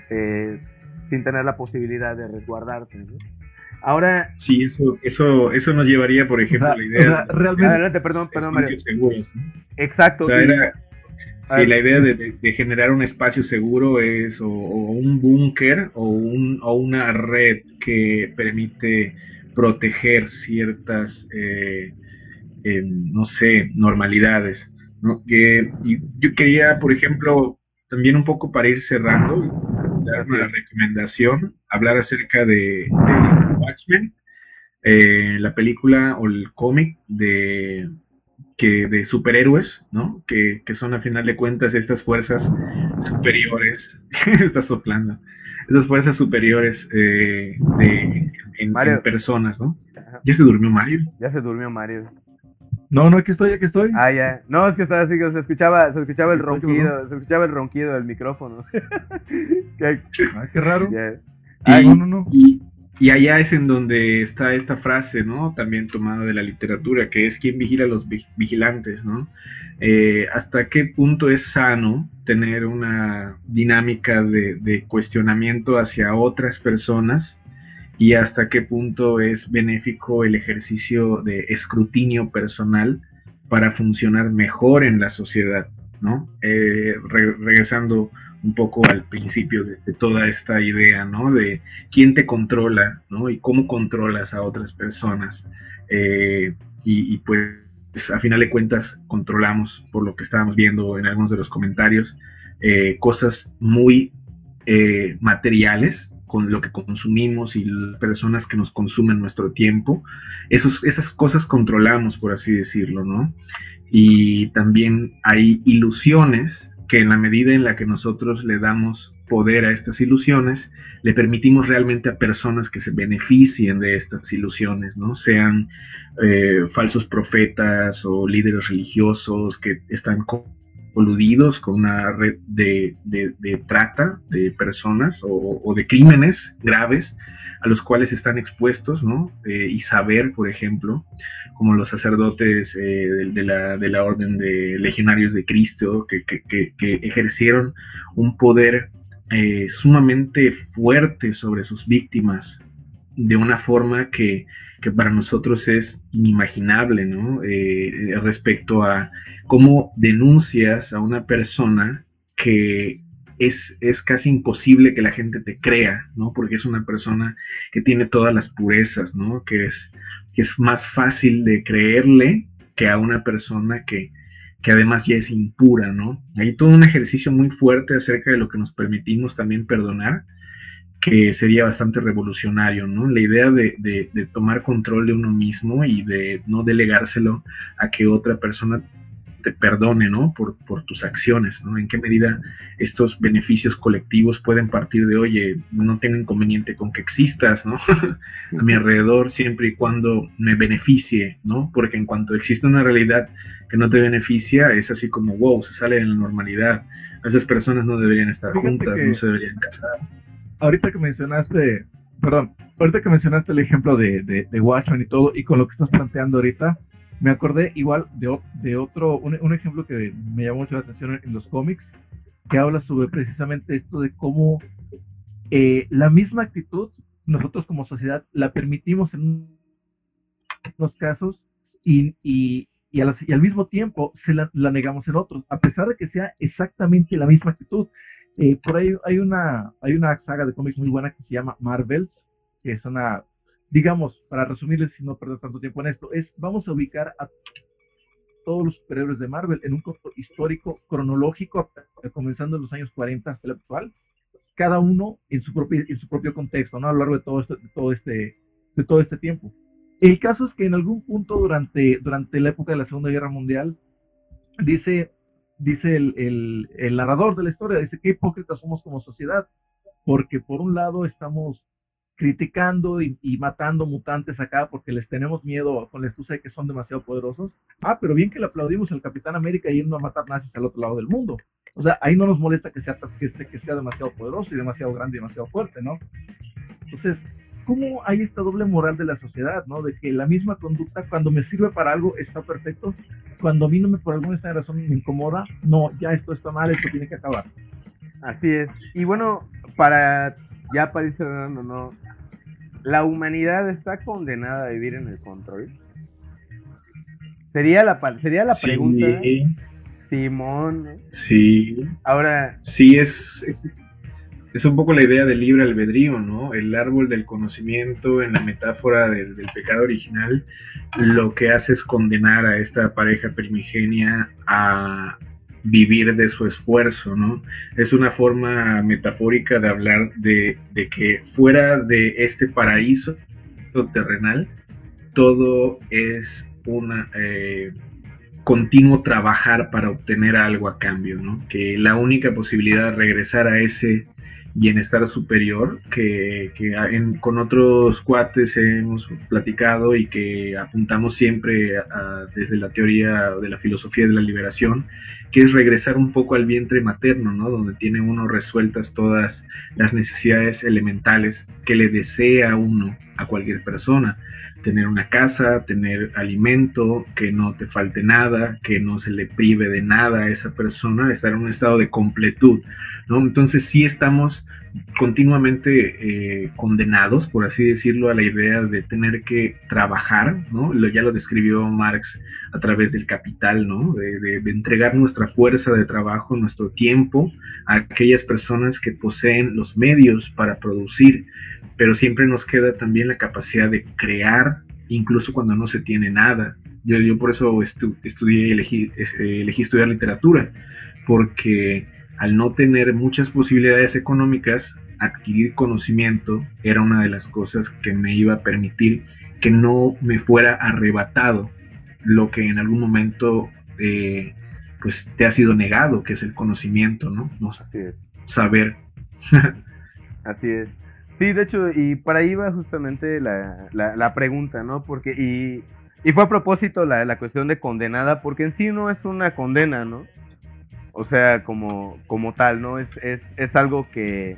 eh, sin tener la posibilidad de resguardarte. Ahora. Sí, eso, eso, eso nos llevaría, por ejemplo, a la idea. realmente. Adelante, perdón, perdón, Mario. Seguros, Exacto. O sea, era, sí, la idea de, generar un espacio seguro es o, un búnker o, un, o una red que permite proteger ciertas, eh, eh, no sé, normalidades. ¿no? Que, y yo quería, por ejemplo, también un poco para ir cerrando, dar una recomendación, hablar acerca de, Watchmen, eh, la película o el cómic de, que, de superhéroes, ¿no? Que, son a final de cuentas estas fuerzas superiores, está soplando, estas fuerzas superiores eh, de, en, personas, ¿no? ¿Ya se durmió Mario? Ya se durmió Mario. No, no, aquí estoy, aquí estoy. Ah, ya. No, es que estaba así, se escuchaba, se escuchaba el ronquido, se escuchaba el ronquido del micrófono. qué, ah, qué raro. no, no, no. Y, y, allá es en donde está esta frase, ¿no? También tomada de la literatura, que es quién vigila a los vigilantes, ¿no? Eh, ¿Hasta qué punto es sano tener una dinámica de, de cuestionamiento hacia otras personas? Y hasta qué punto es benéfico el ejercicio de escrutinio personal para funcionar mejor en la sociedad, ¿no? Eh, regresando un poco al principio de, toda esta idea, ¿no? De quién te controla, ¿no? Y cómo controlas a otras personas. Eh, y, pues, a final de cuentas, controlamos, por lo que estábamos viendo en algunos de los comentarios, eh, cosas muy materiales, con lo que consumimos y las personas que nos consumen nuestro tiempo. Esas cosas controlamos, por así decirlo, ¿no? Y también hay ilusiones que en la medida en la que nosotros le damos poder a estas ilusiones, le permitimos realmente a personas que se beneficien de estas ilusiones, ¿no? Sean eh, falsos profetas o líderes religiosos que están coludidos con una red de, trata de personas o, de crímenes graves a los cuales están expuestos, ¿no? Eh, y saber, por ejemplo, como los sacerdotes eh, de, la, orden de legionarios de Cristo, que, ejercieron un poder eh, sumamente fuerte sobre sus víctimas, de una forma que, para nosotros es inimaginable, ¿no? Eh, respecto a cómo denuncias a una persona que es, es, casi imposible que la gente te crea, ¿no? Porque es una persona que tiene todas las purezas, ¿no? Que es, que es más fácil de creerle que a una persona que, que además ya es impura, ¿no? Hay todo un ejercicio muy fuerte acerca de lo que nos permitimos también perdonar que sería bastante revolucionario, ¿no? La idea de, tomar control de uno mismo y de no delegárselo a que otra persona te perdone, ¿no? Por, por tus acciones, ¿no? En qué medida estos beneficios colectivos pueden partir de, oye, no tengo inconveniente con que existas, ¿no? a mi alrededor siempre y cuando me beneficie, ¿no? Porque en cuanto existe una realidad que no te beneficia, es así como, wow, se sale de la normalidad. Esas personas no deberían estar juntas, no se deberían casar ahorita que mencionaste, perdón, ahorita que mencionaste el ejemplo de, de, y todo, y con lo que estás planteando ahorita, me acordé igual de, otro, un, ejemplo que me llamó mucho la atención en, los cómics, que habla sobre precisamente esto de cómo eh, la misma actitud, nosotros como sociedad la permitimos en unos casos y, y, y, al mismo tiempo se la, la negamos en otros, a pesar de que sea exactamente la misma actitud. Eh, por ahí hay una, hay una saga de cómics muy buena que se llama Marvels, que es una, digamos, para resumirles y no perder tanto tiempo en esto, es vamos a ubicar a todos los superhéroes de Marvel en un costo histórico, cronológico, comenzando en los años 40 hasta el actual, cada uno en su propio, en su propio contexto, ¿no? A lo largo de todo este, de todo este, de todo este tiempo. El caso es que en algún punto durante, durante la época de la Segunda Guerra Mundial, dice dice el, narrador de la historia, dice, qué hipócritas somos como sociedad, porque por un lado estamos criticando y, matando mutantes acá porque les tenemos miedo con la excusa de que son demasiado poderosos. Ah, pero bien que le aplaudimos al Capitán América yendo a matar nazis al otro lado del mundo. O sea, ahí no nos molesta que sea, que, que sea demasiado poderoso y demasiado grande y demasiado fuerte, ¿no? Entonces, ¿cómo hay esta doble moral de la sociedad, ¿no? De que la misma conducta, cuando me sirve para algo, está perfecto, cuando a mí no me, por alguna razón me incomoda, no, ya esto está mal, esto tiene que acabar. Así es. Y bueno, para ya para ir cerrando, ¿no? ¿La humanidad está condenada a vivir en el control? Sería la, sería la pregunta. Simón. Sí. Ahora. Sí, es, es un poco la idea del libre albedrío, ¿no? El árbol del conocimiento en la metáfora del, pecado original, lo que hace es condenar a esta pareja primigenia a vivir de su esfuerzo, ¿no? Es una forma metafórica de hablar de, que fuera de este paraíso terrenal, todo es una... Eh, continuo trabajar para obtener algo a cambio, ¿no? Que la única posibilidad de regresar a ese bienestar superior que, con otros cuates hemos platicado y que apuntamos siempre desde la teoría de la filosofía de la liberación, que es regresar un poco al vientre materno, ¿no? donde tiene uno resueltas todas las necesidades elementales que le desea uno a cualquier persona. Tener una casa, tener alimento, que no te falte nada, que no se le prive de nada a esa persona, estar en un estado de completud. ¿no? Entonces sí estamos continuamente eh, condenados, por así decirlo, a la idea de tener que trabajar, ¿no? Lo, ya lo describió Marx a través del capital, ¿no? De, entregar nuestra fuerza de trabajo, nuestro tiempo a aquellas personas que poseen los medios para producir, pero siempre nos queda también la capacidad de crear, incluso cuando no se tiene nada. Yo, yo por eso estudié y elegí, elegí estudiar literatura, porque al no tener muchas posibilidades económicas, adquirir conocimiento era una de las cosas que me iba a permitir que no me fuera arrebatado lo que en algún momento eh, pues te ha sido negado, que es el conocimiento, ¿no? no Así es. Saber. Así es. Sí, de hecho, y para ahí va justamente la, la, pregunta, ¿no? Porque, y, y fue a propósito la, la cuestión de condenada, porque en sí no es una condena, ¿no? O sea, como, como tal, ¿no? Es, es, es algo que,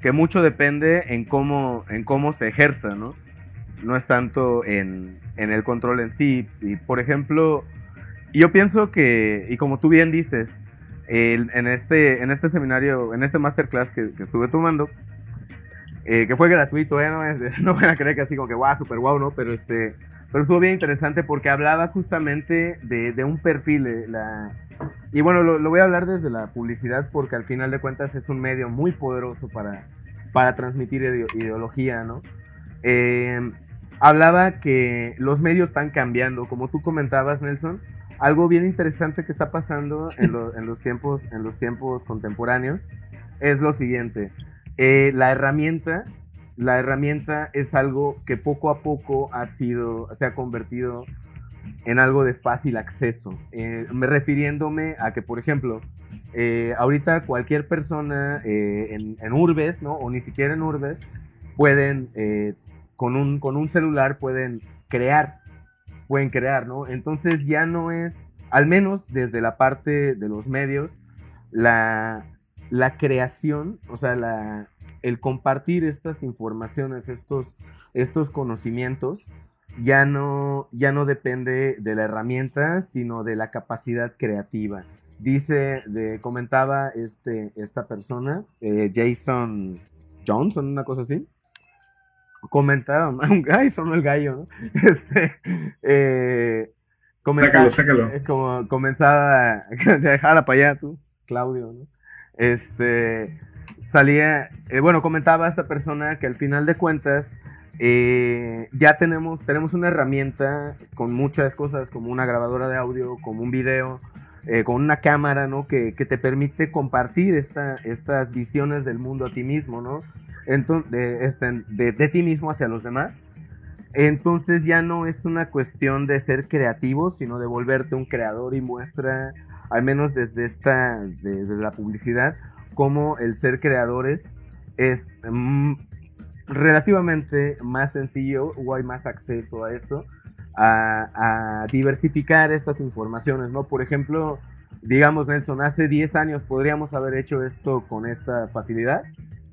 que, mucho depende en cómo, en cómo se ejerza, ¿no? No es tanto en, en el control en sí. Y, por ejemplo, yo pienso que, y como tú bien dices, en, este, en este seminario, en este masterclass que, que estuve tomando, eh, que fue gratuito, ¿eh? No, no van a creer que así como que guau, super guau, ¿no? Pero este, pero estuvo bien interesante porque hablaba justamente de, de un perfil, eh, y bueno, lo, voy a hablar desde la publicidad porque al final de cuentas es un medio muy poderoso para, para transmitir ideología, ¿no? Eh, hablaba que los medios están cambiando, como tú comentabas, Nelson. Algo bien interesante que está pasando en, los, tiempos, en los tiempos contemporáneos es lo siguiente. Eh, la herramienta, la herramienta es algo que poco a poco ha sido, se ha convertido en algo de fácil acceso. Eh, me refiriéndome a que, por ejemplo, eh, ahorita cualquier persona eh, en, urbes, ¿no? O ni siquiera en urbes, pueden, con, un, con un celular pueden crear, pueden crear, ¿no? Entonces ya no es, al menos desde la parte de los medios, la, la creación, o sea, la, el compartir estas informaciones, estos, estos conocimientos, ya no, ya no depende de la herramienta, sino de la capacidad creativa. Dice, de, comentaba este, esta persona, eh, Jason Johnson, una cosa así. Comentaba, un gallo, sonó el gallo, ¿no? Este, eh, sácalo, sácalo. Eh, como comenzaba, dejala para allá tú, Claudio, ¿no? Este, salía, bueno, comentaba esta persona que al final de cuentas, eh, ya tenemos, tenemos una herramienta con muchas cosas, como una grabadora de audio, como un video, eh, con una cámara, ¿no? Que, te permite compartir esta, estas visiones del mundo a ti mismo, ¿no? De, este, de, ti mismo hacia los demás. Entonces ya no es una cuestión de ser creativo, sino de volverte un creador y muestra, al menos desde esta, desde la publicidad, cómo el ser creadores es mm, relativamente más sencillo o hay más acceso a esto, a, diversificar estas informaciones, ¿no? Por ejemplo, digamos, Nelson, hace 10 años podríamos haber hecho esto con esta facilidad.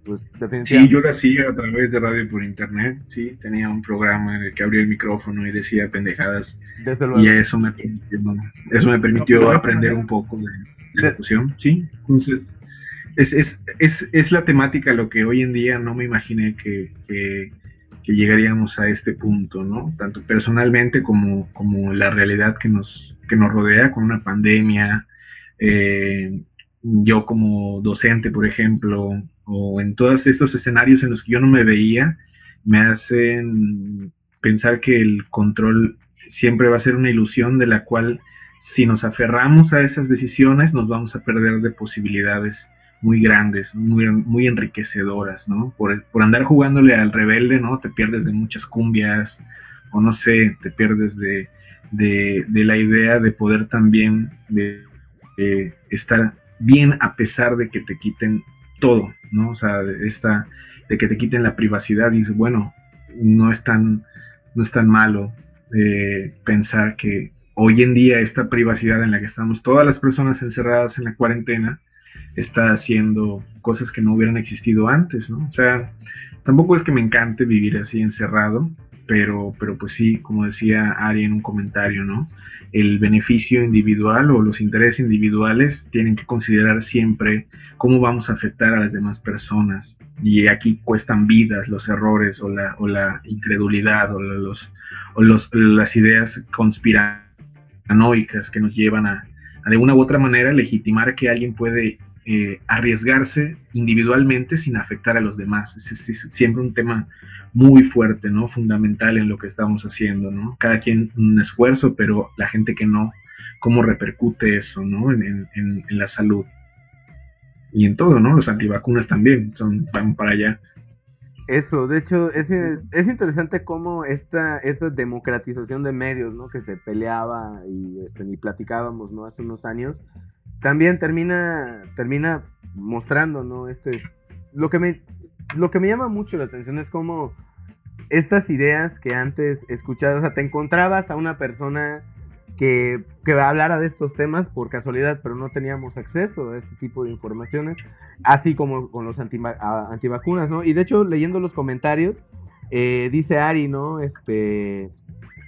Pues Sí, yo lo hacía a través de radio por internet, sí, tenía un programa en el que abría el micrófono y decía pendejadas desde luego. y eso me permitió, eso me permitió aprender un poco de, de De- locución, sí, entonces es, es, es, es la temática lo que hoy en día no me imaginé que, que, que llegaríamos a este punto, ¿no? Tanto personalmente como, como la realidad que nos, que nos rodea con una pandemia, eh, yo como docente, por ejemplo, o en todos estos escenarios en los que yo no me veía, me hacen pensar que el control siempre va a ser una ilusión de la cual si nos aferramos a esas decisiones nos vamos a perder de posibilidades muy grandes, muy, muy enriquecedoras, ¿no? Por, por andar jugándole al rebelde, ¿no? Te pierdes de muchas cumbias, o no sé, te pierdes de, de, la idea de poder también de estar bien a pesar de que te quiten todo, ¿no? O sea, de, esta, de que te quiten la privacidad y bueno, no es tan, no es tan malo eh, pensar que hoy en día esta privacidad en la que estamos todas las personas encerradas en la cuarentena está haciendo cosas que no hubieran existido antes, ¿no? O sea, tampoco es que me encante vivir así encerrado, pero, pero pues sí, como decía Ari en un comentario, ¿no? El beneficio individual o los intereses individuales tienen que considerar siempre cómo vamos a afectar a las demás personas. Y aquí cuestan vidas los errores o la, o la incredulidad o, los, o los, las ideas conspiranoicas que nos llevan a, a, de una u otra manera, legitimar que alguien puede eh, arriesgarse individualmente sin afectar a los demás. Es, siempre un tema muy fuerte, ¿no? Fundamental en lo que estamos haciendo, ¿no? Cada quien un esfuerzo, pero la gente que no, cómo repercute eso, ¿no? En, en, en la salud. Y en todo, ¿no? Los antivacunas también son, van para allá. Eso, de hecho, es, es interesante cómo esta, esta democratización de medios, ¿no? Que se peleaba y, este, y platicábamos, ¿no? Hace unos años, también termina, termina mostrando, ¿no? Este, lo que me, lo que me llama mucho la atención es cómo estas ideas que antes escuchabas, o sea, te encontrabas a una persona que, que hablara de estos temas por casualidad, pero no teníamos acceso a este tipo de informaciones, así como con los anti, antivacunas, ¿no? Y de hecho, leyendo los comentarios, eh, dice Ari, ¿no? Este,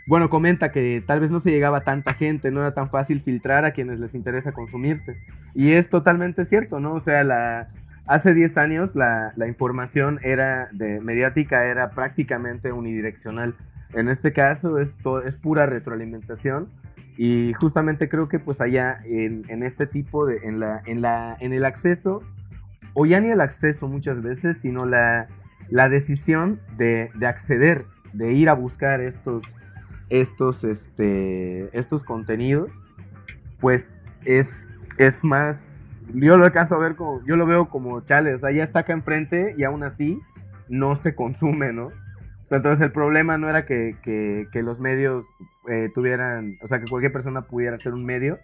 bueno, comenta que tal vez no se llegaba a tanta gente, no era tan fácil filtrar a quienes les interesa consumirte. Y es totalmente cierto, ¿no? O sea, la, hace 10 años la, la, información era de mediática era prácticamente unidireccional. En este caso es, todo, es pura retroalimentación y justamente creo que pues allá en, en, este tipo de, en, la, en, la, en el acceso, o ya ni el acceso muchas veces, sino la, la decisión de, de, acceder, de ir a buscar estos, estos, este, estos contenidos, pues es, es más yo lo alcanzo a ver como, yo lo veo como chale, o sea, ya está acá enfrente y aún así no se consume, ¿no? O sea, entonces el problema no era que, que, que los medios eh, tuvieran, o sea, que cualquier persona pudiera ser un medio.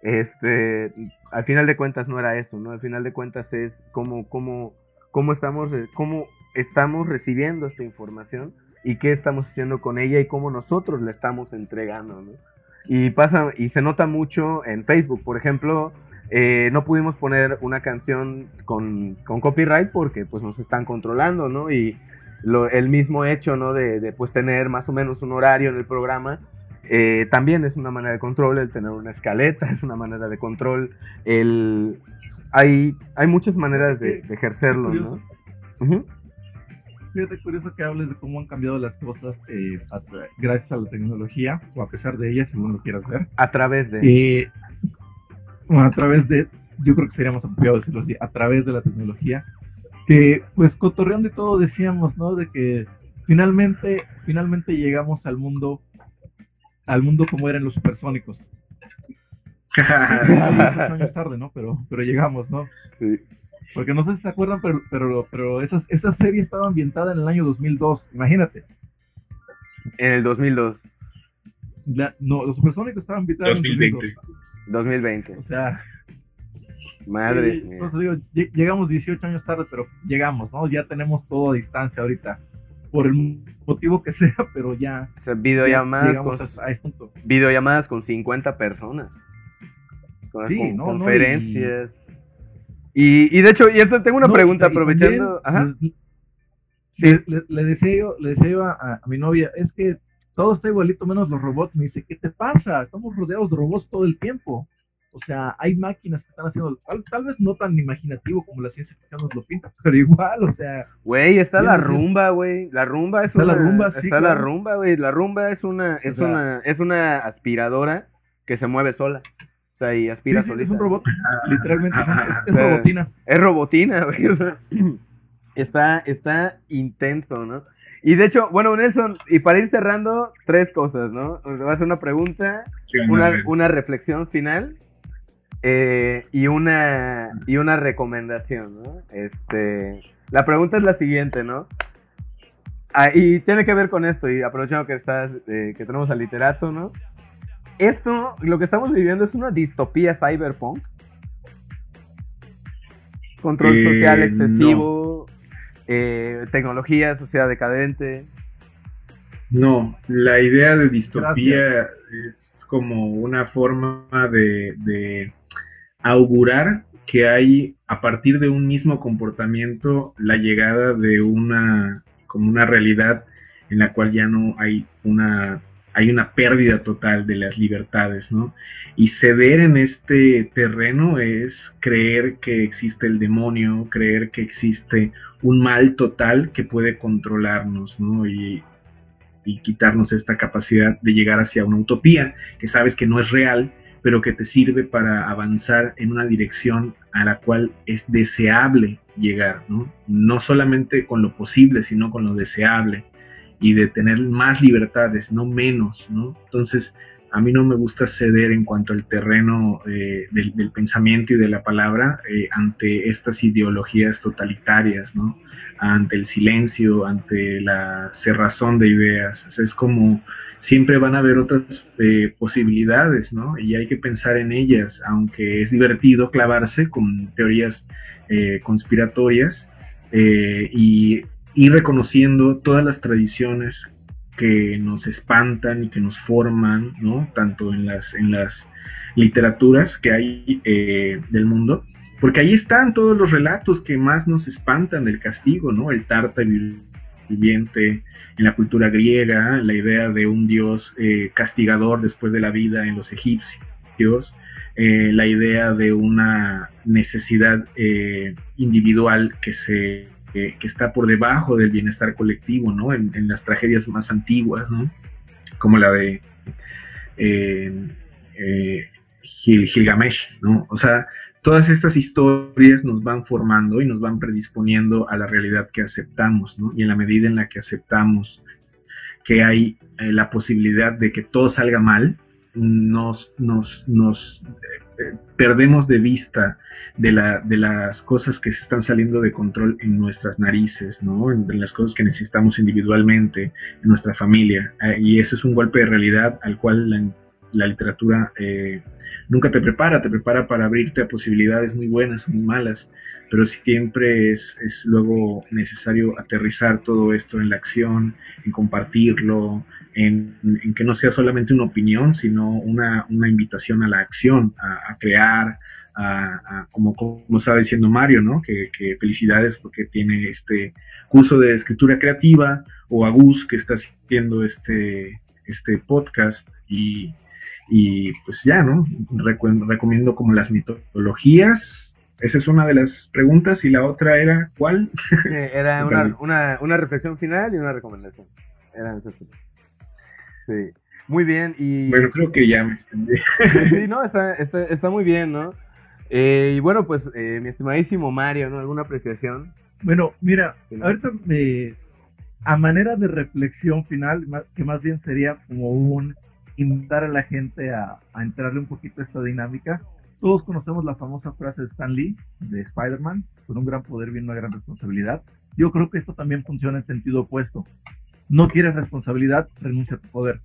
Este, al final de cuentas no era eso, ¿no? Al final de cuentas es cómo, cómo, cómo, estamos, cómo estamos recibiendo esta información y qué estamos haciendo con ella y cómo nosotros la estamos entregando, ¿no? Y pasa, y se nota mucho en Facebook, por ejemplo, eh, no pudimos poner una canción con, con, copyright porque pues nos están controlando, ¿no? Y lo, el mismo hecho, ¿no? De, de, pues tener más o menos un horario en el programa, eh, también es una manera de control, el tener una escaleta es una manera de control, el... Hay, hay muchas maneras de, de ejercerlo, ¿no? Uh -huh. Fíjate, curioso que hables de cómo han cambiado las cosas eh, a gracias a la tecnología, o a pesar de ella, según lo quieras ver. A través de... Eh, bueno, a través de, yo creo que sería más apropiado decirlo así, a través de la tecnología, que pues cotorreando y todo decíamos, ¿no? De que finalmente, finalmente llegamos al mundo, al mundo como eran los supersónicos. sí, años tarde, ¿no? Pero, pero llegamos, ¿no? Sí. Porque no sé si se acuerdan, pero, pero, pero esas, esa serie estaba ambientada en el año 2002, imagínate. En el 2002. La, no, los supersónicos estaban ambientados 2020. en el 2002. 2020. O sea, madre sí, mía. Digo, llegamos 18 años tarde, pero llegamos, ¿no? Ya tenemos todo a distancia ahorita. Por el motivo que sea, pero ya. O sea, videollamadas, ya con, a, a este punto. videollamadas con 50 personas. Con, sí, con no, conferencias. No, Y, de hecho, y tengo una pregunta aprovechando. Ajá. Le, decía yo, le decía yo a, mi novia, es que todo está igualito menos los robots. Me dice, ¿qué te pasa? Estamos rodeados de robots todo el tiempo. O sea, hay máquinas que están haciendo, tal, vez no tan imaginativo como la ciencia ficción nos lo pinta, pero igual, o sea. Güey, está la rumba, güey. La rumba es está una. La rumba, sí, está la rumba, güey. La rumba es una, es una, es una aspiradora que se mueve sola. O sea, y aspira sí, solita. Es un robot, literalmente, es, robotina. Es robotina, güey. está, está intenso, ¿no? Y de hecho, bueno, Nelson, y para ir cerrando, tres cosas, ¿no? Va a hacer una pregunta, una, una reflexión final eh, y, una, y una recomendación, ¿no? Este, la pregunta es la siguiente, ¿no? Ah, y tiene que ver con esto, y aprovechando que estás, eh, que tenemos al literato, ¿no? Esto, lo que estamos viviendo es una distopía cyberpunk. Control social eh, excesivo, tecnología, sociedad decadente. No, la idea de distopía es como una forma de augurar que hay a partir de un mismo comportamiento la llegada de una como una realidad en la cual ya no hay una hay una pérdida total de las libertades, ¿no? Y ceder en este terreno es creer que existe el demonio, creer que existe un mal total que puede controlarnos, ¿no? Y, quitarnos esta capacidad de llegar hacia una utopía que sabes que no es real, pero que te sirve para avanzar en una dirección a la cual es deseable llegar, ¿no? No solamente con lo posible, sino con lo deseable y de tener más libertades, no menos, ¿no? Entonces, a mí no me gusta ceder en cuanto al terreno eh, del, pensamiento y de la palabra eh, ante estas ideologías totalitarias, ¿no? Ante el silencio, ante la cerrazón de ideas. es como siempre van a haber otras eh, posibilidades, ¿no? Y hay que pensar en ellas, aunque es divertido clavarse con teorías eh, conspiratorias eh, y ir reconociendo todas las tradiciones que nos espantan y que nos forman, ¿no? Tanto en las, en las literaturas que hay del mundo, porque ahí están todos los relatos que más nos espantan del castigo, ¿no? El Tártaro viviente en la cultura griega, la idea de un dios eh, castigador después de la vida en los egipcios, eh, la idea de una necesidad eh, individual que se que está por debajo del bienestar colectivo, ¿no? En, las tragedias más antiguas, ¿no? Como la de Gilgamesh, ¿no? O sea, todas estas historias nos van formando y nos van predisponiendo a la realidad que aceptamos, ¿no? Y en la medida en la que aceptamos que hay eh, la posibilidad de que todo salga mal, nos, eh, perdemos de vista de, la, de, las cosas que se están saliendo de control en nuestras narices, ¿no? En, las cosas que necesitamos individualmente, en nuestra familia. Eh, y eso es un golpe de realidad al cual la, literatura nunca te prepara, te prepara para abrirte a posibilidades muy buenas o muy malas, pero siempre es luego necesario aterrizar todo esto en la acción, en compartirlo, en, que no sea solamente una opinión, sino una, invitación a la acción, a, crear, a, como, como estaba diciendo Mario, ¿no? Que, felicidades porque tiene este curso de escritura creativa, o a Gus que está haciendo este, este podcast y y pues ya, ¿no? recomiendo como las mitologías. Esa es una de las preguntas y la otra era, ¿cuál? era una, una, reflexión final y una recomendación. Eran esas Sí. Muy bien. Y... Bueno, creo que ya me extendí. sí, no, está, está, está muy bien, ¿no? Eh, y bueno, pues, eh, mi estimadísimo Mario, ¿no? ¿Alguna apreciación? Bueno, mira, ahorita me, a manera de reflexión final, que más bien sería como un invitar a la gente a, entrarle un poquito a esta dinámica. Todos conocemos la famosa frase de Stan Lee, de Spider-Man, con un gran poder viene una gran responsabilidad. Yo creo que esto también funciona en sentido opuesto. No quieres responsabilidad, renuncia a tu poder.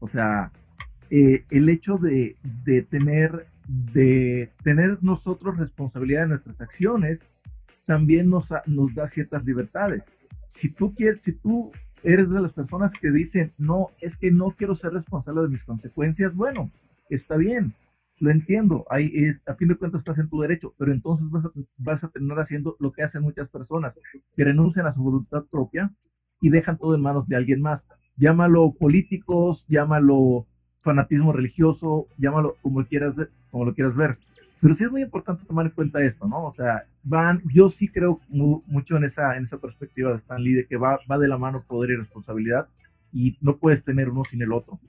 O sea, eh, el hecho de, tener, de tener nosotros responsabilidad de nuestras acciones también nos, nos da ciertas libertades. Si tú, quieres, si tú eres de las personas que dicen, no, es que no quiero ser responsable de mis consecuencias, bueno, está bien, lo entiendo, ahí es, a fin de cuentas estás en tu derecho, pero entonces vas a, vas a terminar haciendo lo que hacen muchas personas, que renuncian a su voluntad propia y dejan todo en manos de alguien más. Llámalo políticos, llámalo fanatismo religioso, llámalo como quieras, como lo quieras ver. Pero sí es muy importante tomar en cuenta esto, ¿no? O sea, van, yo sí creo mucho en esa, en esa perspectiva de Stan Lee, de que va, va de la mano poder y responsabilidad, y no puedes tener uno sin el otro.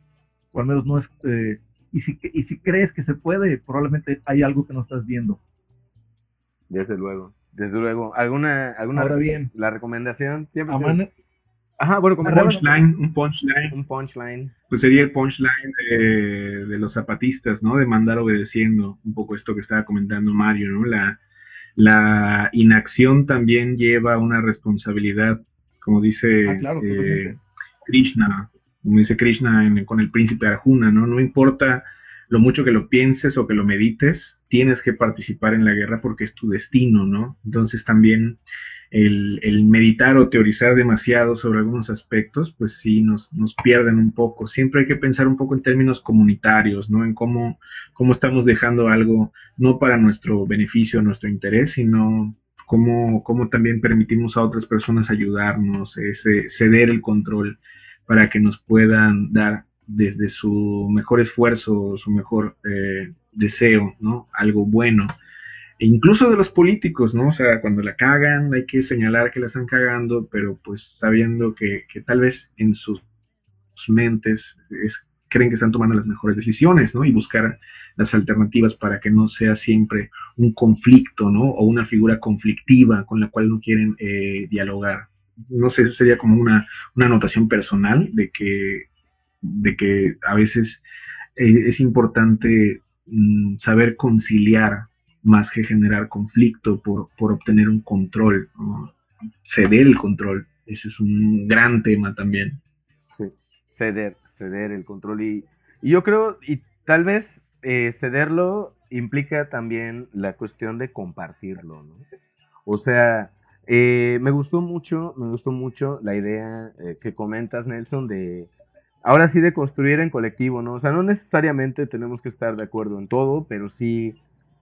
O al menos no es, eh, y si, y si crees que se puede, probablemente hay algo que no estás viendo. Desde luego, desde luego. ¿Alguna, alguna Ahora bien, la recomendación? Siempre Ajá, bueno, como un punchline, un punchline. Un punchline. Pues sería el punchline de, de, los zapatistas, ¿no? De mandar obedeciendo, un poco esto que estaba comentando Mario, ¿no? La, la inacción también lleva una responsabilidad, como dice ah, eh, Krishna, como dice Krishna con el príncipe Arjuna, ¿no? No importa lo mucho que lo pienses o que lo medites, tienes que participar en la guerra porque es tu destino, ¿no? Entonces también el, meditar o teorizar demasiado sobre algunos aspectos, pues sí, nos, nos, pierden un poco. Siempre hay que pensar un poco en términos comunitarios, ¿no? En cómo, cómo estamos dejando algo, no para nuestro beneficio, nuestro interés, sino cómo, cómo también permitimos a otras personas ayudarnos, ese, ceder el control para que nos puedan dar desde su mejor esfuerzo, su mejor eh, deseo, ¿no? Algo bueno. E incluso de los políticos, ¿no? O sea, cuando la cagan, hay que señalar que la están cagando, pero pues sabiendo que, tal vez en sus, mentes creen que están tomando las mejores decisiones, ¿no? Y buscar las alternativas para que no sea siempre un conflicto, ¿no? O una figura conflictiva con la cual no quieren eh, dialogar. No sé, eso sería como una, una anotación personal de que, de que a veces eh, es importante mm, saber conciliar más que generar conflicto por, por obtener un control, ceder el control. Ese es un gran tema también. Sí, ceder, ceder el control. Y, yo creo, y tal vez eh, cederlo implica también la cuestión de compartirlo, ¿no? O sea, eh, me gustó mucho, me gustó mucho la idea que comentas, Nelson, de ahora sí de construir en colectivo, ¿no? O sea, no necesariamente tenemos que estar de acuerdo en todo, pero sí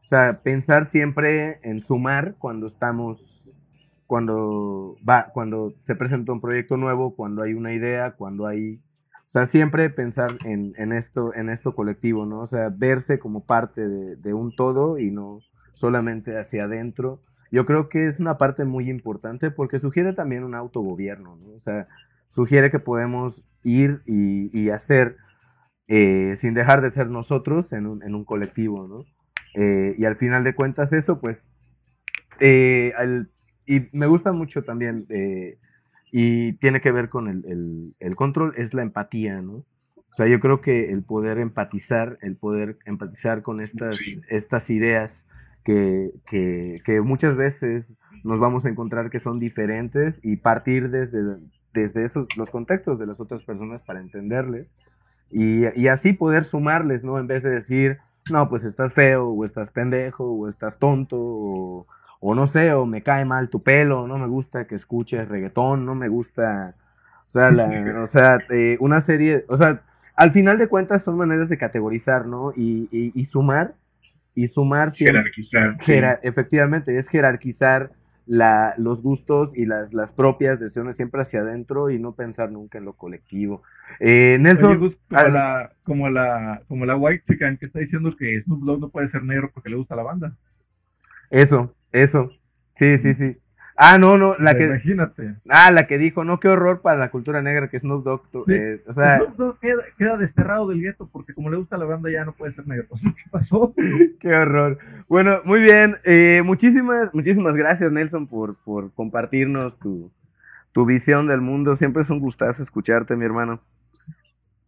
o sea, pensar siempre en sumar cuando estamos, cuando va, cuando se presenta un proyecto nuevo, cuando hay una idea, cuando hay, o sea, siempre pensar en, en esto, en esto colectivo, ¿no? O sea, verse como parte de, de un todo y no solamente hacia adentro. Yo creo que es una parte muy importante porque sugiere también un autogobierno, ¿no? O sea, sugiere que podemos ir y, y hacer eh, sin dejar de ser nosotros en un, en un colectivo, ¿no? Eh, y al final de cuentas eso, pues, eh, y me gusta mucho también, eh, y tiene que ver con el, el, control, es la empatía, ¿no? O sea, yo creo que el poder empatizar, el poder empatizar con estas, estas ideas que, que, que, muchas veces nos vamos a encontrar que son diferentes y partir desde, desde esos, los contextos de las otras personas para entenderles y, y así poder sumarles, ¿no? En vez de decir, no, pues estás feo, o estás pendejo, o estás tonto, o, no sé, o me cae mal tu pelo, no me gusta que escuches reggaetón, no me gusta, o sea, o sea eh, una serie, o sea, al final de cuentas son maneras de categorizar, ¿no? Y, y, sumar, y sumar... Jerarquizar. Efectivamente, es jerarquizar la, los gustos y las, las propias decisiones siempre hacia adentro y no pensar nunca en lo colectivo. Eh, Nelson. como, la, como, la, como la White Chicken que está diciendo que Snoop Dogg no puede ser negro porque le gusta la banda. Eso, eso. Sí, sí, sí. Ah, no, no, la que. Imagínate. Ah, la que dijo, no, qué horror para la cultura negra que Snoop Dogg. Eh, o sea... Snoop Dogg queda, desterrado del gueto porque como le gusta la banda ya no puede ser negro. ¿Qué pasó? qué horror. Bueno, muy bien. Eh, muchísimas, muchísimas gracias, Nelson, por, por compartirnos tu, tu visión del mundo. Siempre es un gustazo escucharte, mi hermano.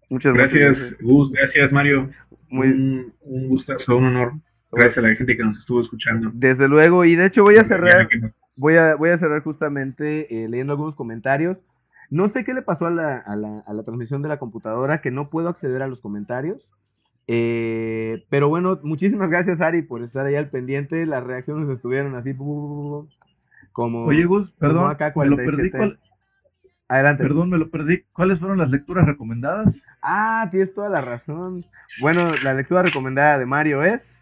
Muchas gracias. Gus, gracias, Mario. Muy... Un, un gustazo, un honor. Gracias a la gente que nos estuvo escuchando. Desde luego, y de hecho voy a cerrar voy a, voy a cerrar justamente eh, leyendo algunos comentarios. No sé qué le pasó a la, a, la, a la, transmisión de la computadora, que no puedo acceder a los comentarios. Eh, pero bueno, muchísimas gracias, Ari, por estar ahí al pendiente. Las reacciones estuvieron así, como. Oye, Gus, perdón, acá me lo perdí. Adelante. Perdón, me lo perdí. ¿Cuáles fueron las lecturas recomendadas? Ah, tienes toda la razón. Bueno, la lectura recomendada de Mario es...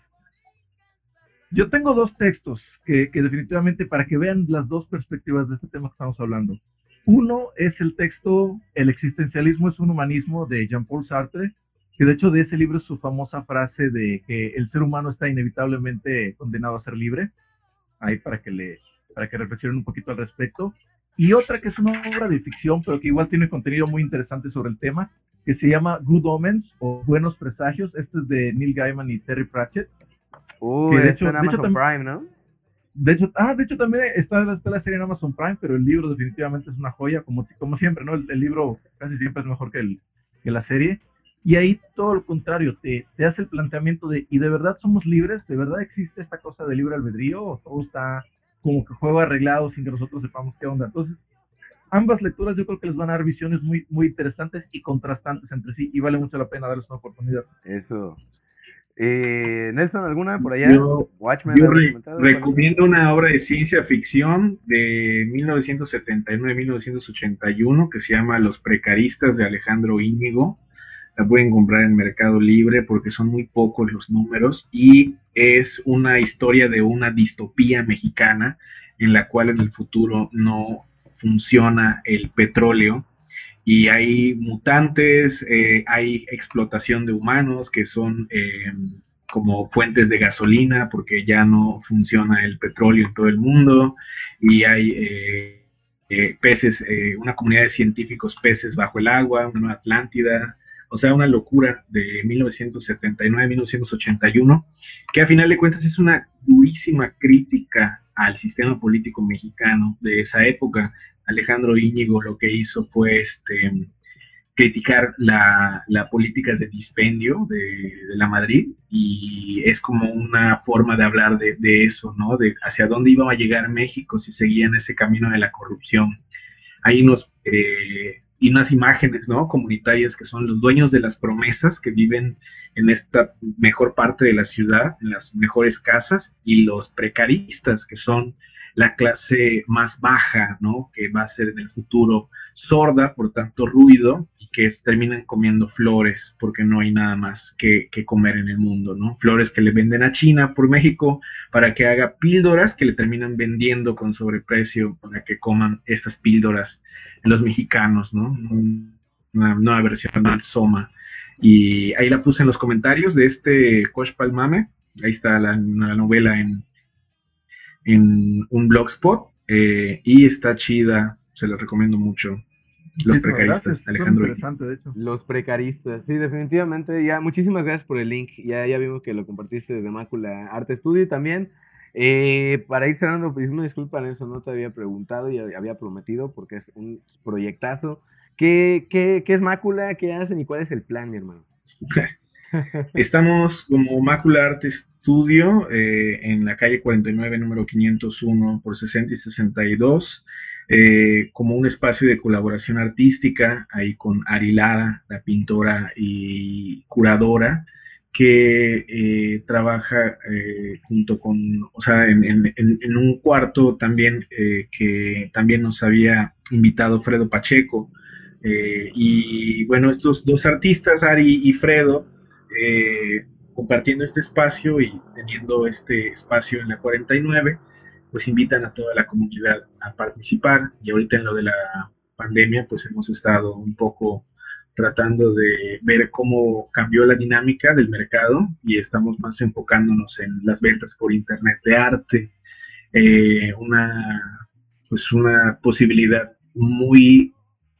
Yo tengo dos textos que, definitivamente para que vean las dos perspectivas de este tema que estamos hablando. Uno es el texto El existencialismo es un humanismo de Jean-Paul Sartre, que de hecho de ese libro es su famosa frase de que el ser humano está inevitablemente condenado a ser libre. Ahí para que le para que reflexionen un poquito al respecto. Y otra que es una obra de ficción, pero que igual tiene contenido muy interesante sobre el tema, que se llama Good Omens o Buenos Presagios. Este es de Neil Gaiman y Terry Pratchett. Uy, de hecho, en Amazon Prime, ¿no? De hecho, ah, de hecho también está, la serie en Amazon Prime, pero el libro definitivamente es una joya, como, como siempre, ¿no? El, libro casi siempre es mejor que, el, que la serie. Y ahí todo lo contrario, te, te hace el planteamiento de, ¿y de verdad somos libres? ¿De verdad existe esta cosa de libre albedrío? ¿O todo está como que juego arreglado sin que nosotros sepamos qué onda? Entonces, ambas lecturas yo creo que les van a dar visiones muy, muy interesantes y contrastantes entre sí y vale mucho la pena darles una oportunidad. Eso, eh, Nelson, ¿alguna por allá? Yo, recomiendo una obra de ciencia ficción de 1979-1981 que se llama Los Precaristas de Alejandro Íñigo. La pueden comprar en Mercado Libre porque son muy pocos los números y es una historia de una distopía mexicana en la cual en el futuro no funciona el petróleo y hay mutantes, eh, hay explotación de humanos que son eh, como fuentes de gasolina porque ya no funciona el petróleo en todo el mundo y hay eh, peces, una comunidad de científicos peces bajo el agua, una nueva Atlántida, o sea, una locura de 1979-1981, que a final de cuentas es una durísima crítica al sistema político mexicano de esa época, Alejandro Íñigo lo que hizo fue este, criticar la, la políticas de dispendio de, la Madrid y es como una forma de hablar de, eso, ¿no? De hacia dónde iba a llegar México si seguía en ese camino de la corrupción. Hay unos, eh, y unas imágenes, ¿no? Comunitarias que son los dueños de las promesas que viven en esta mejor parte de la ciudad, en las mejores casas, y los precaristas que son la clase más baja, ¿no? Que va a ser en el futuro sorda por tanto ruido y que terminan comiendo flores porque no hay nada más que, comer en el mundo, ¿no? Flores que le venden a China por México para que haga píldoras que le terminan vendiendo con sobreprecio para que coman estas píldoras los mexicanos, ¿no? Una nueva versión del Soma. Y ahí la puse en los comentarios de este Kosh Palmame. Ahí está la novela en, en un blogspot eh, y está chida, se la recomiendo mucho. Los precaristas, Alejandro. Los precaristas, sí, definitivamente. Ya, muchísimas gracias por el link. Ya, ya vimos que lo compartiste desde Mácula Arte Studio también. Eh, para ir cerrando, pues una disculpa, eso no te había preguntado y había prometido porque es un proyectazo. ¿Qué, qué, qué es Mácula? ¿Qué hacen y cuál es el plan, mi hermano? Estamos como Mácula Arte Studio eh, en la calle 49, número 501 por 60 y 62, eh, como un espacio de colaboración artística, ahí con Arilada, la pintora y curadora, que eh, trabaja junto con, o sea, en, en un cuarto también que también nos había invitado Fredo Pacheco. y bueno, estos dos artistas, Ari y Fredo, eh, compartiendo este espacio y teniendo este espacio en la 49, pues invitan a toda la comunidad a participar. Y ahorita en lo de la pandemia pues hemos estado un poco tratando de ver cómo cambió la dinámica del mercado y estamos más enfocándonos en las ventas por internet de arte, eh, una pues una posibilidad muy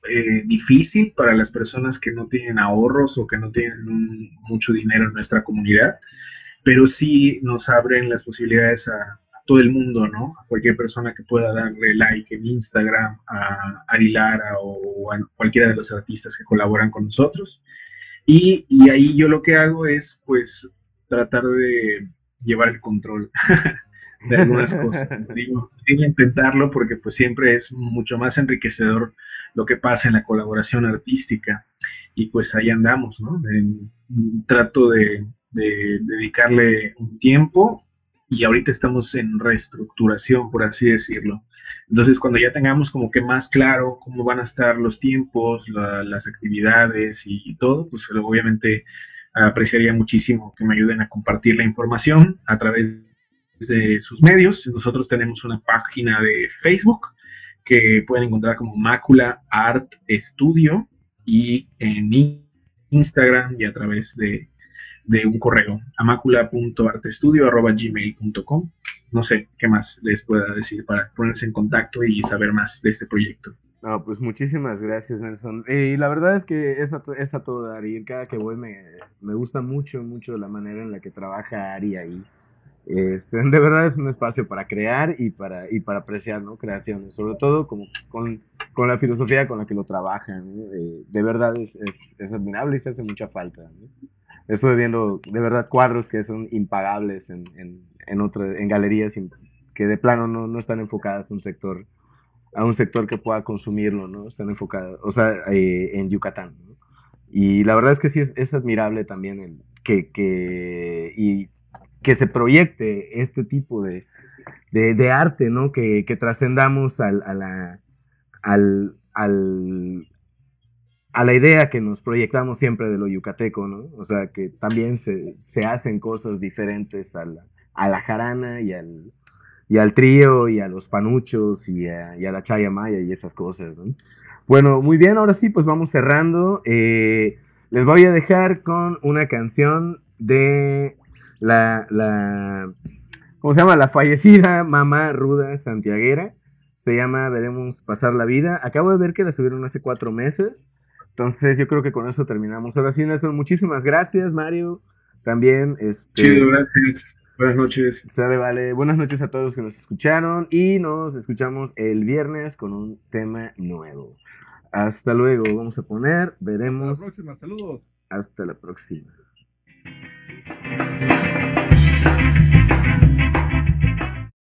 eh, difícil para las personas que no tienen ahorros o que no tienen mucho dinero en nuestra comunidad, pero sí nos abren las posibilidades a, todo el mundo, ¿no? A cualquier persona que pueda darle like en Instagram, a Ari Lara o a cualquiera de los artistas que colaboran con nosotros. Y, y ahí yo lo que hago es, pues, tratar de llevar el control de algunas cosas. Digo, intentarlo porque pues siempre es mucho más enriquecedor lo que pasa en la colaboración artística y pues ahí andamos, ¿no? trato de, dedicarle un tiempo y ahorita estamos en reestructuración, por así decirlo. Entonces, cuando ya tengamos como que más claro cómo van a estar los tiempos, las actividades y, todo, pues obviamente apreciaría muchísimo que me ayuden a compartir la información a través de sus medios. Nosotros tenemos una página de Facebook que pueden encontrar como Mácula Art Studio y en Instagram y a través de, un correo amácula.artestudio.gmail.com no sé qué más les pueda decir para ponerse en contacto y saber más de este proyecto. No, pues muchísimas gracias, Nelson. y la verdad es que es a, todo Ari. Cada que voy me, me, gusta mucho, mucho la manera en la que trabaja Ari ahí. Este, de verdad es un espacio para crear y para, y para apreciar ¿no? creaciones, sobre todo como con, con la filosofía con la que lo trabajan. Eh, de verdad es, es, admirable y se hace mucha falta. Estuve viendo de verdad cuadros que son impagables en, en, en, en galerías que de plano no, no están enfocadas a un sector a un sector que pueda consumirlo, ¿no? Están enfocadas, o sea, eh, en Yucatán, Y la verdad es que sí es, es admirable también el, que, que, y que se proyecte este tipo de, de, arte, ¿no? Que, que trascendamos a la, a la idea que nos proyectamos siempre de lo yucateco, ¿no? O sea, que también se, se hacen cosas diferentes a la, a la jarana y al, y al trío y a los panuchos y a, la chaya maya y esas cosas. ¿no? Bueno, muy bien, ahora sí, pues vamos cerrando. Eh, les voy a dejar con una canción de la, la, ¿cómo se llama? La fallecida mamá ruda santiaguera. Se llama Veremos pasar la vida. Acabo de ver que la subieron hace cuatro meses. Entonces yo creo que con eso terminamos. Ahora sí, Nelson, muchísimas gracias, Mario. También, este... Chido, gracias. Buenas noches. Sale, vale. Buenas noches a todos los que nos escucharon y nos escuchamos el viernes con un tema nuevo. Hasta luego. Vamos a poner, veremos. Hasta la próxima. Saludos. Hasta la próxima. Thank you.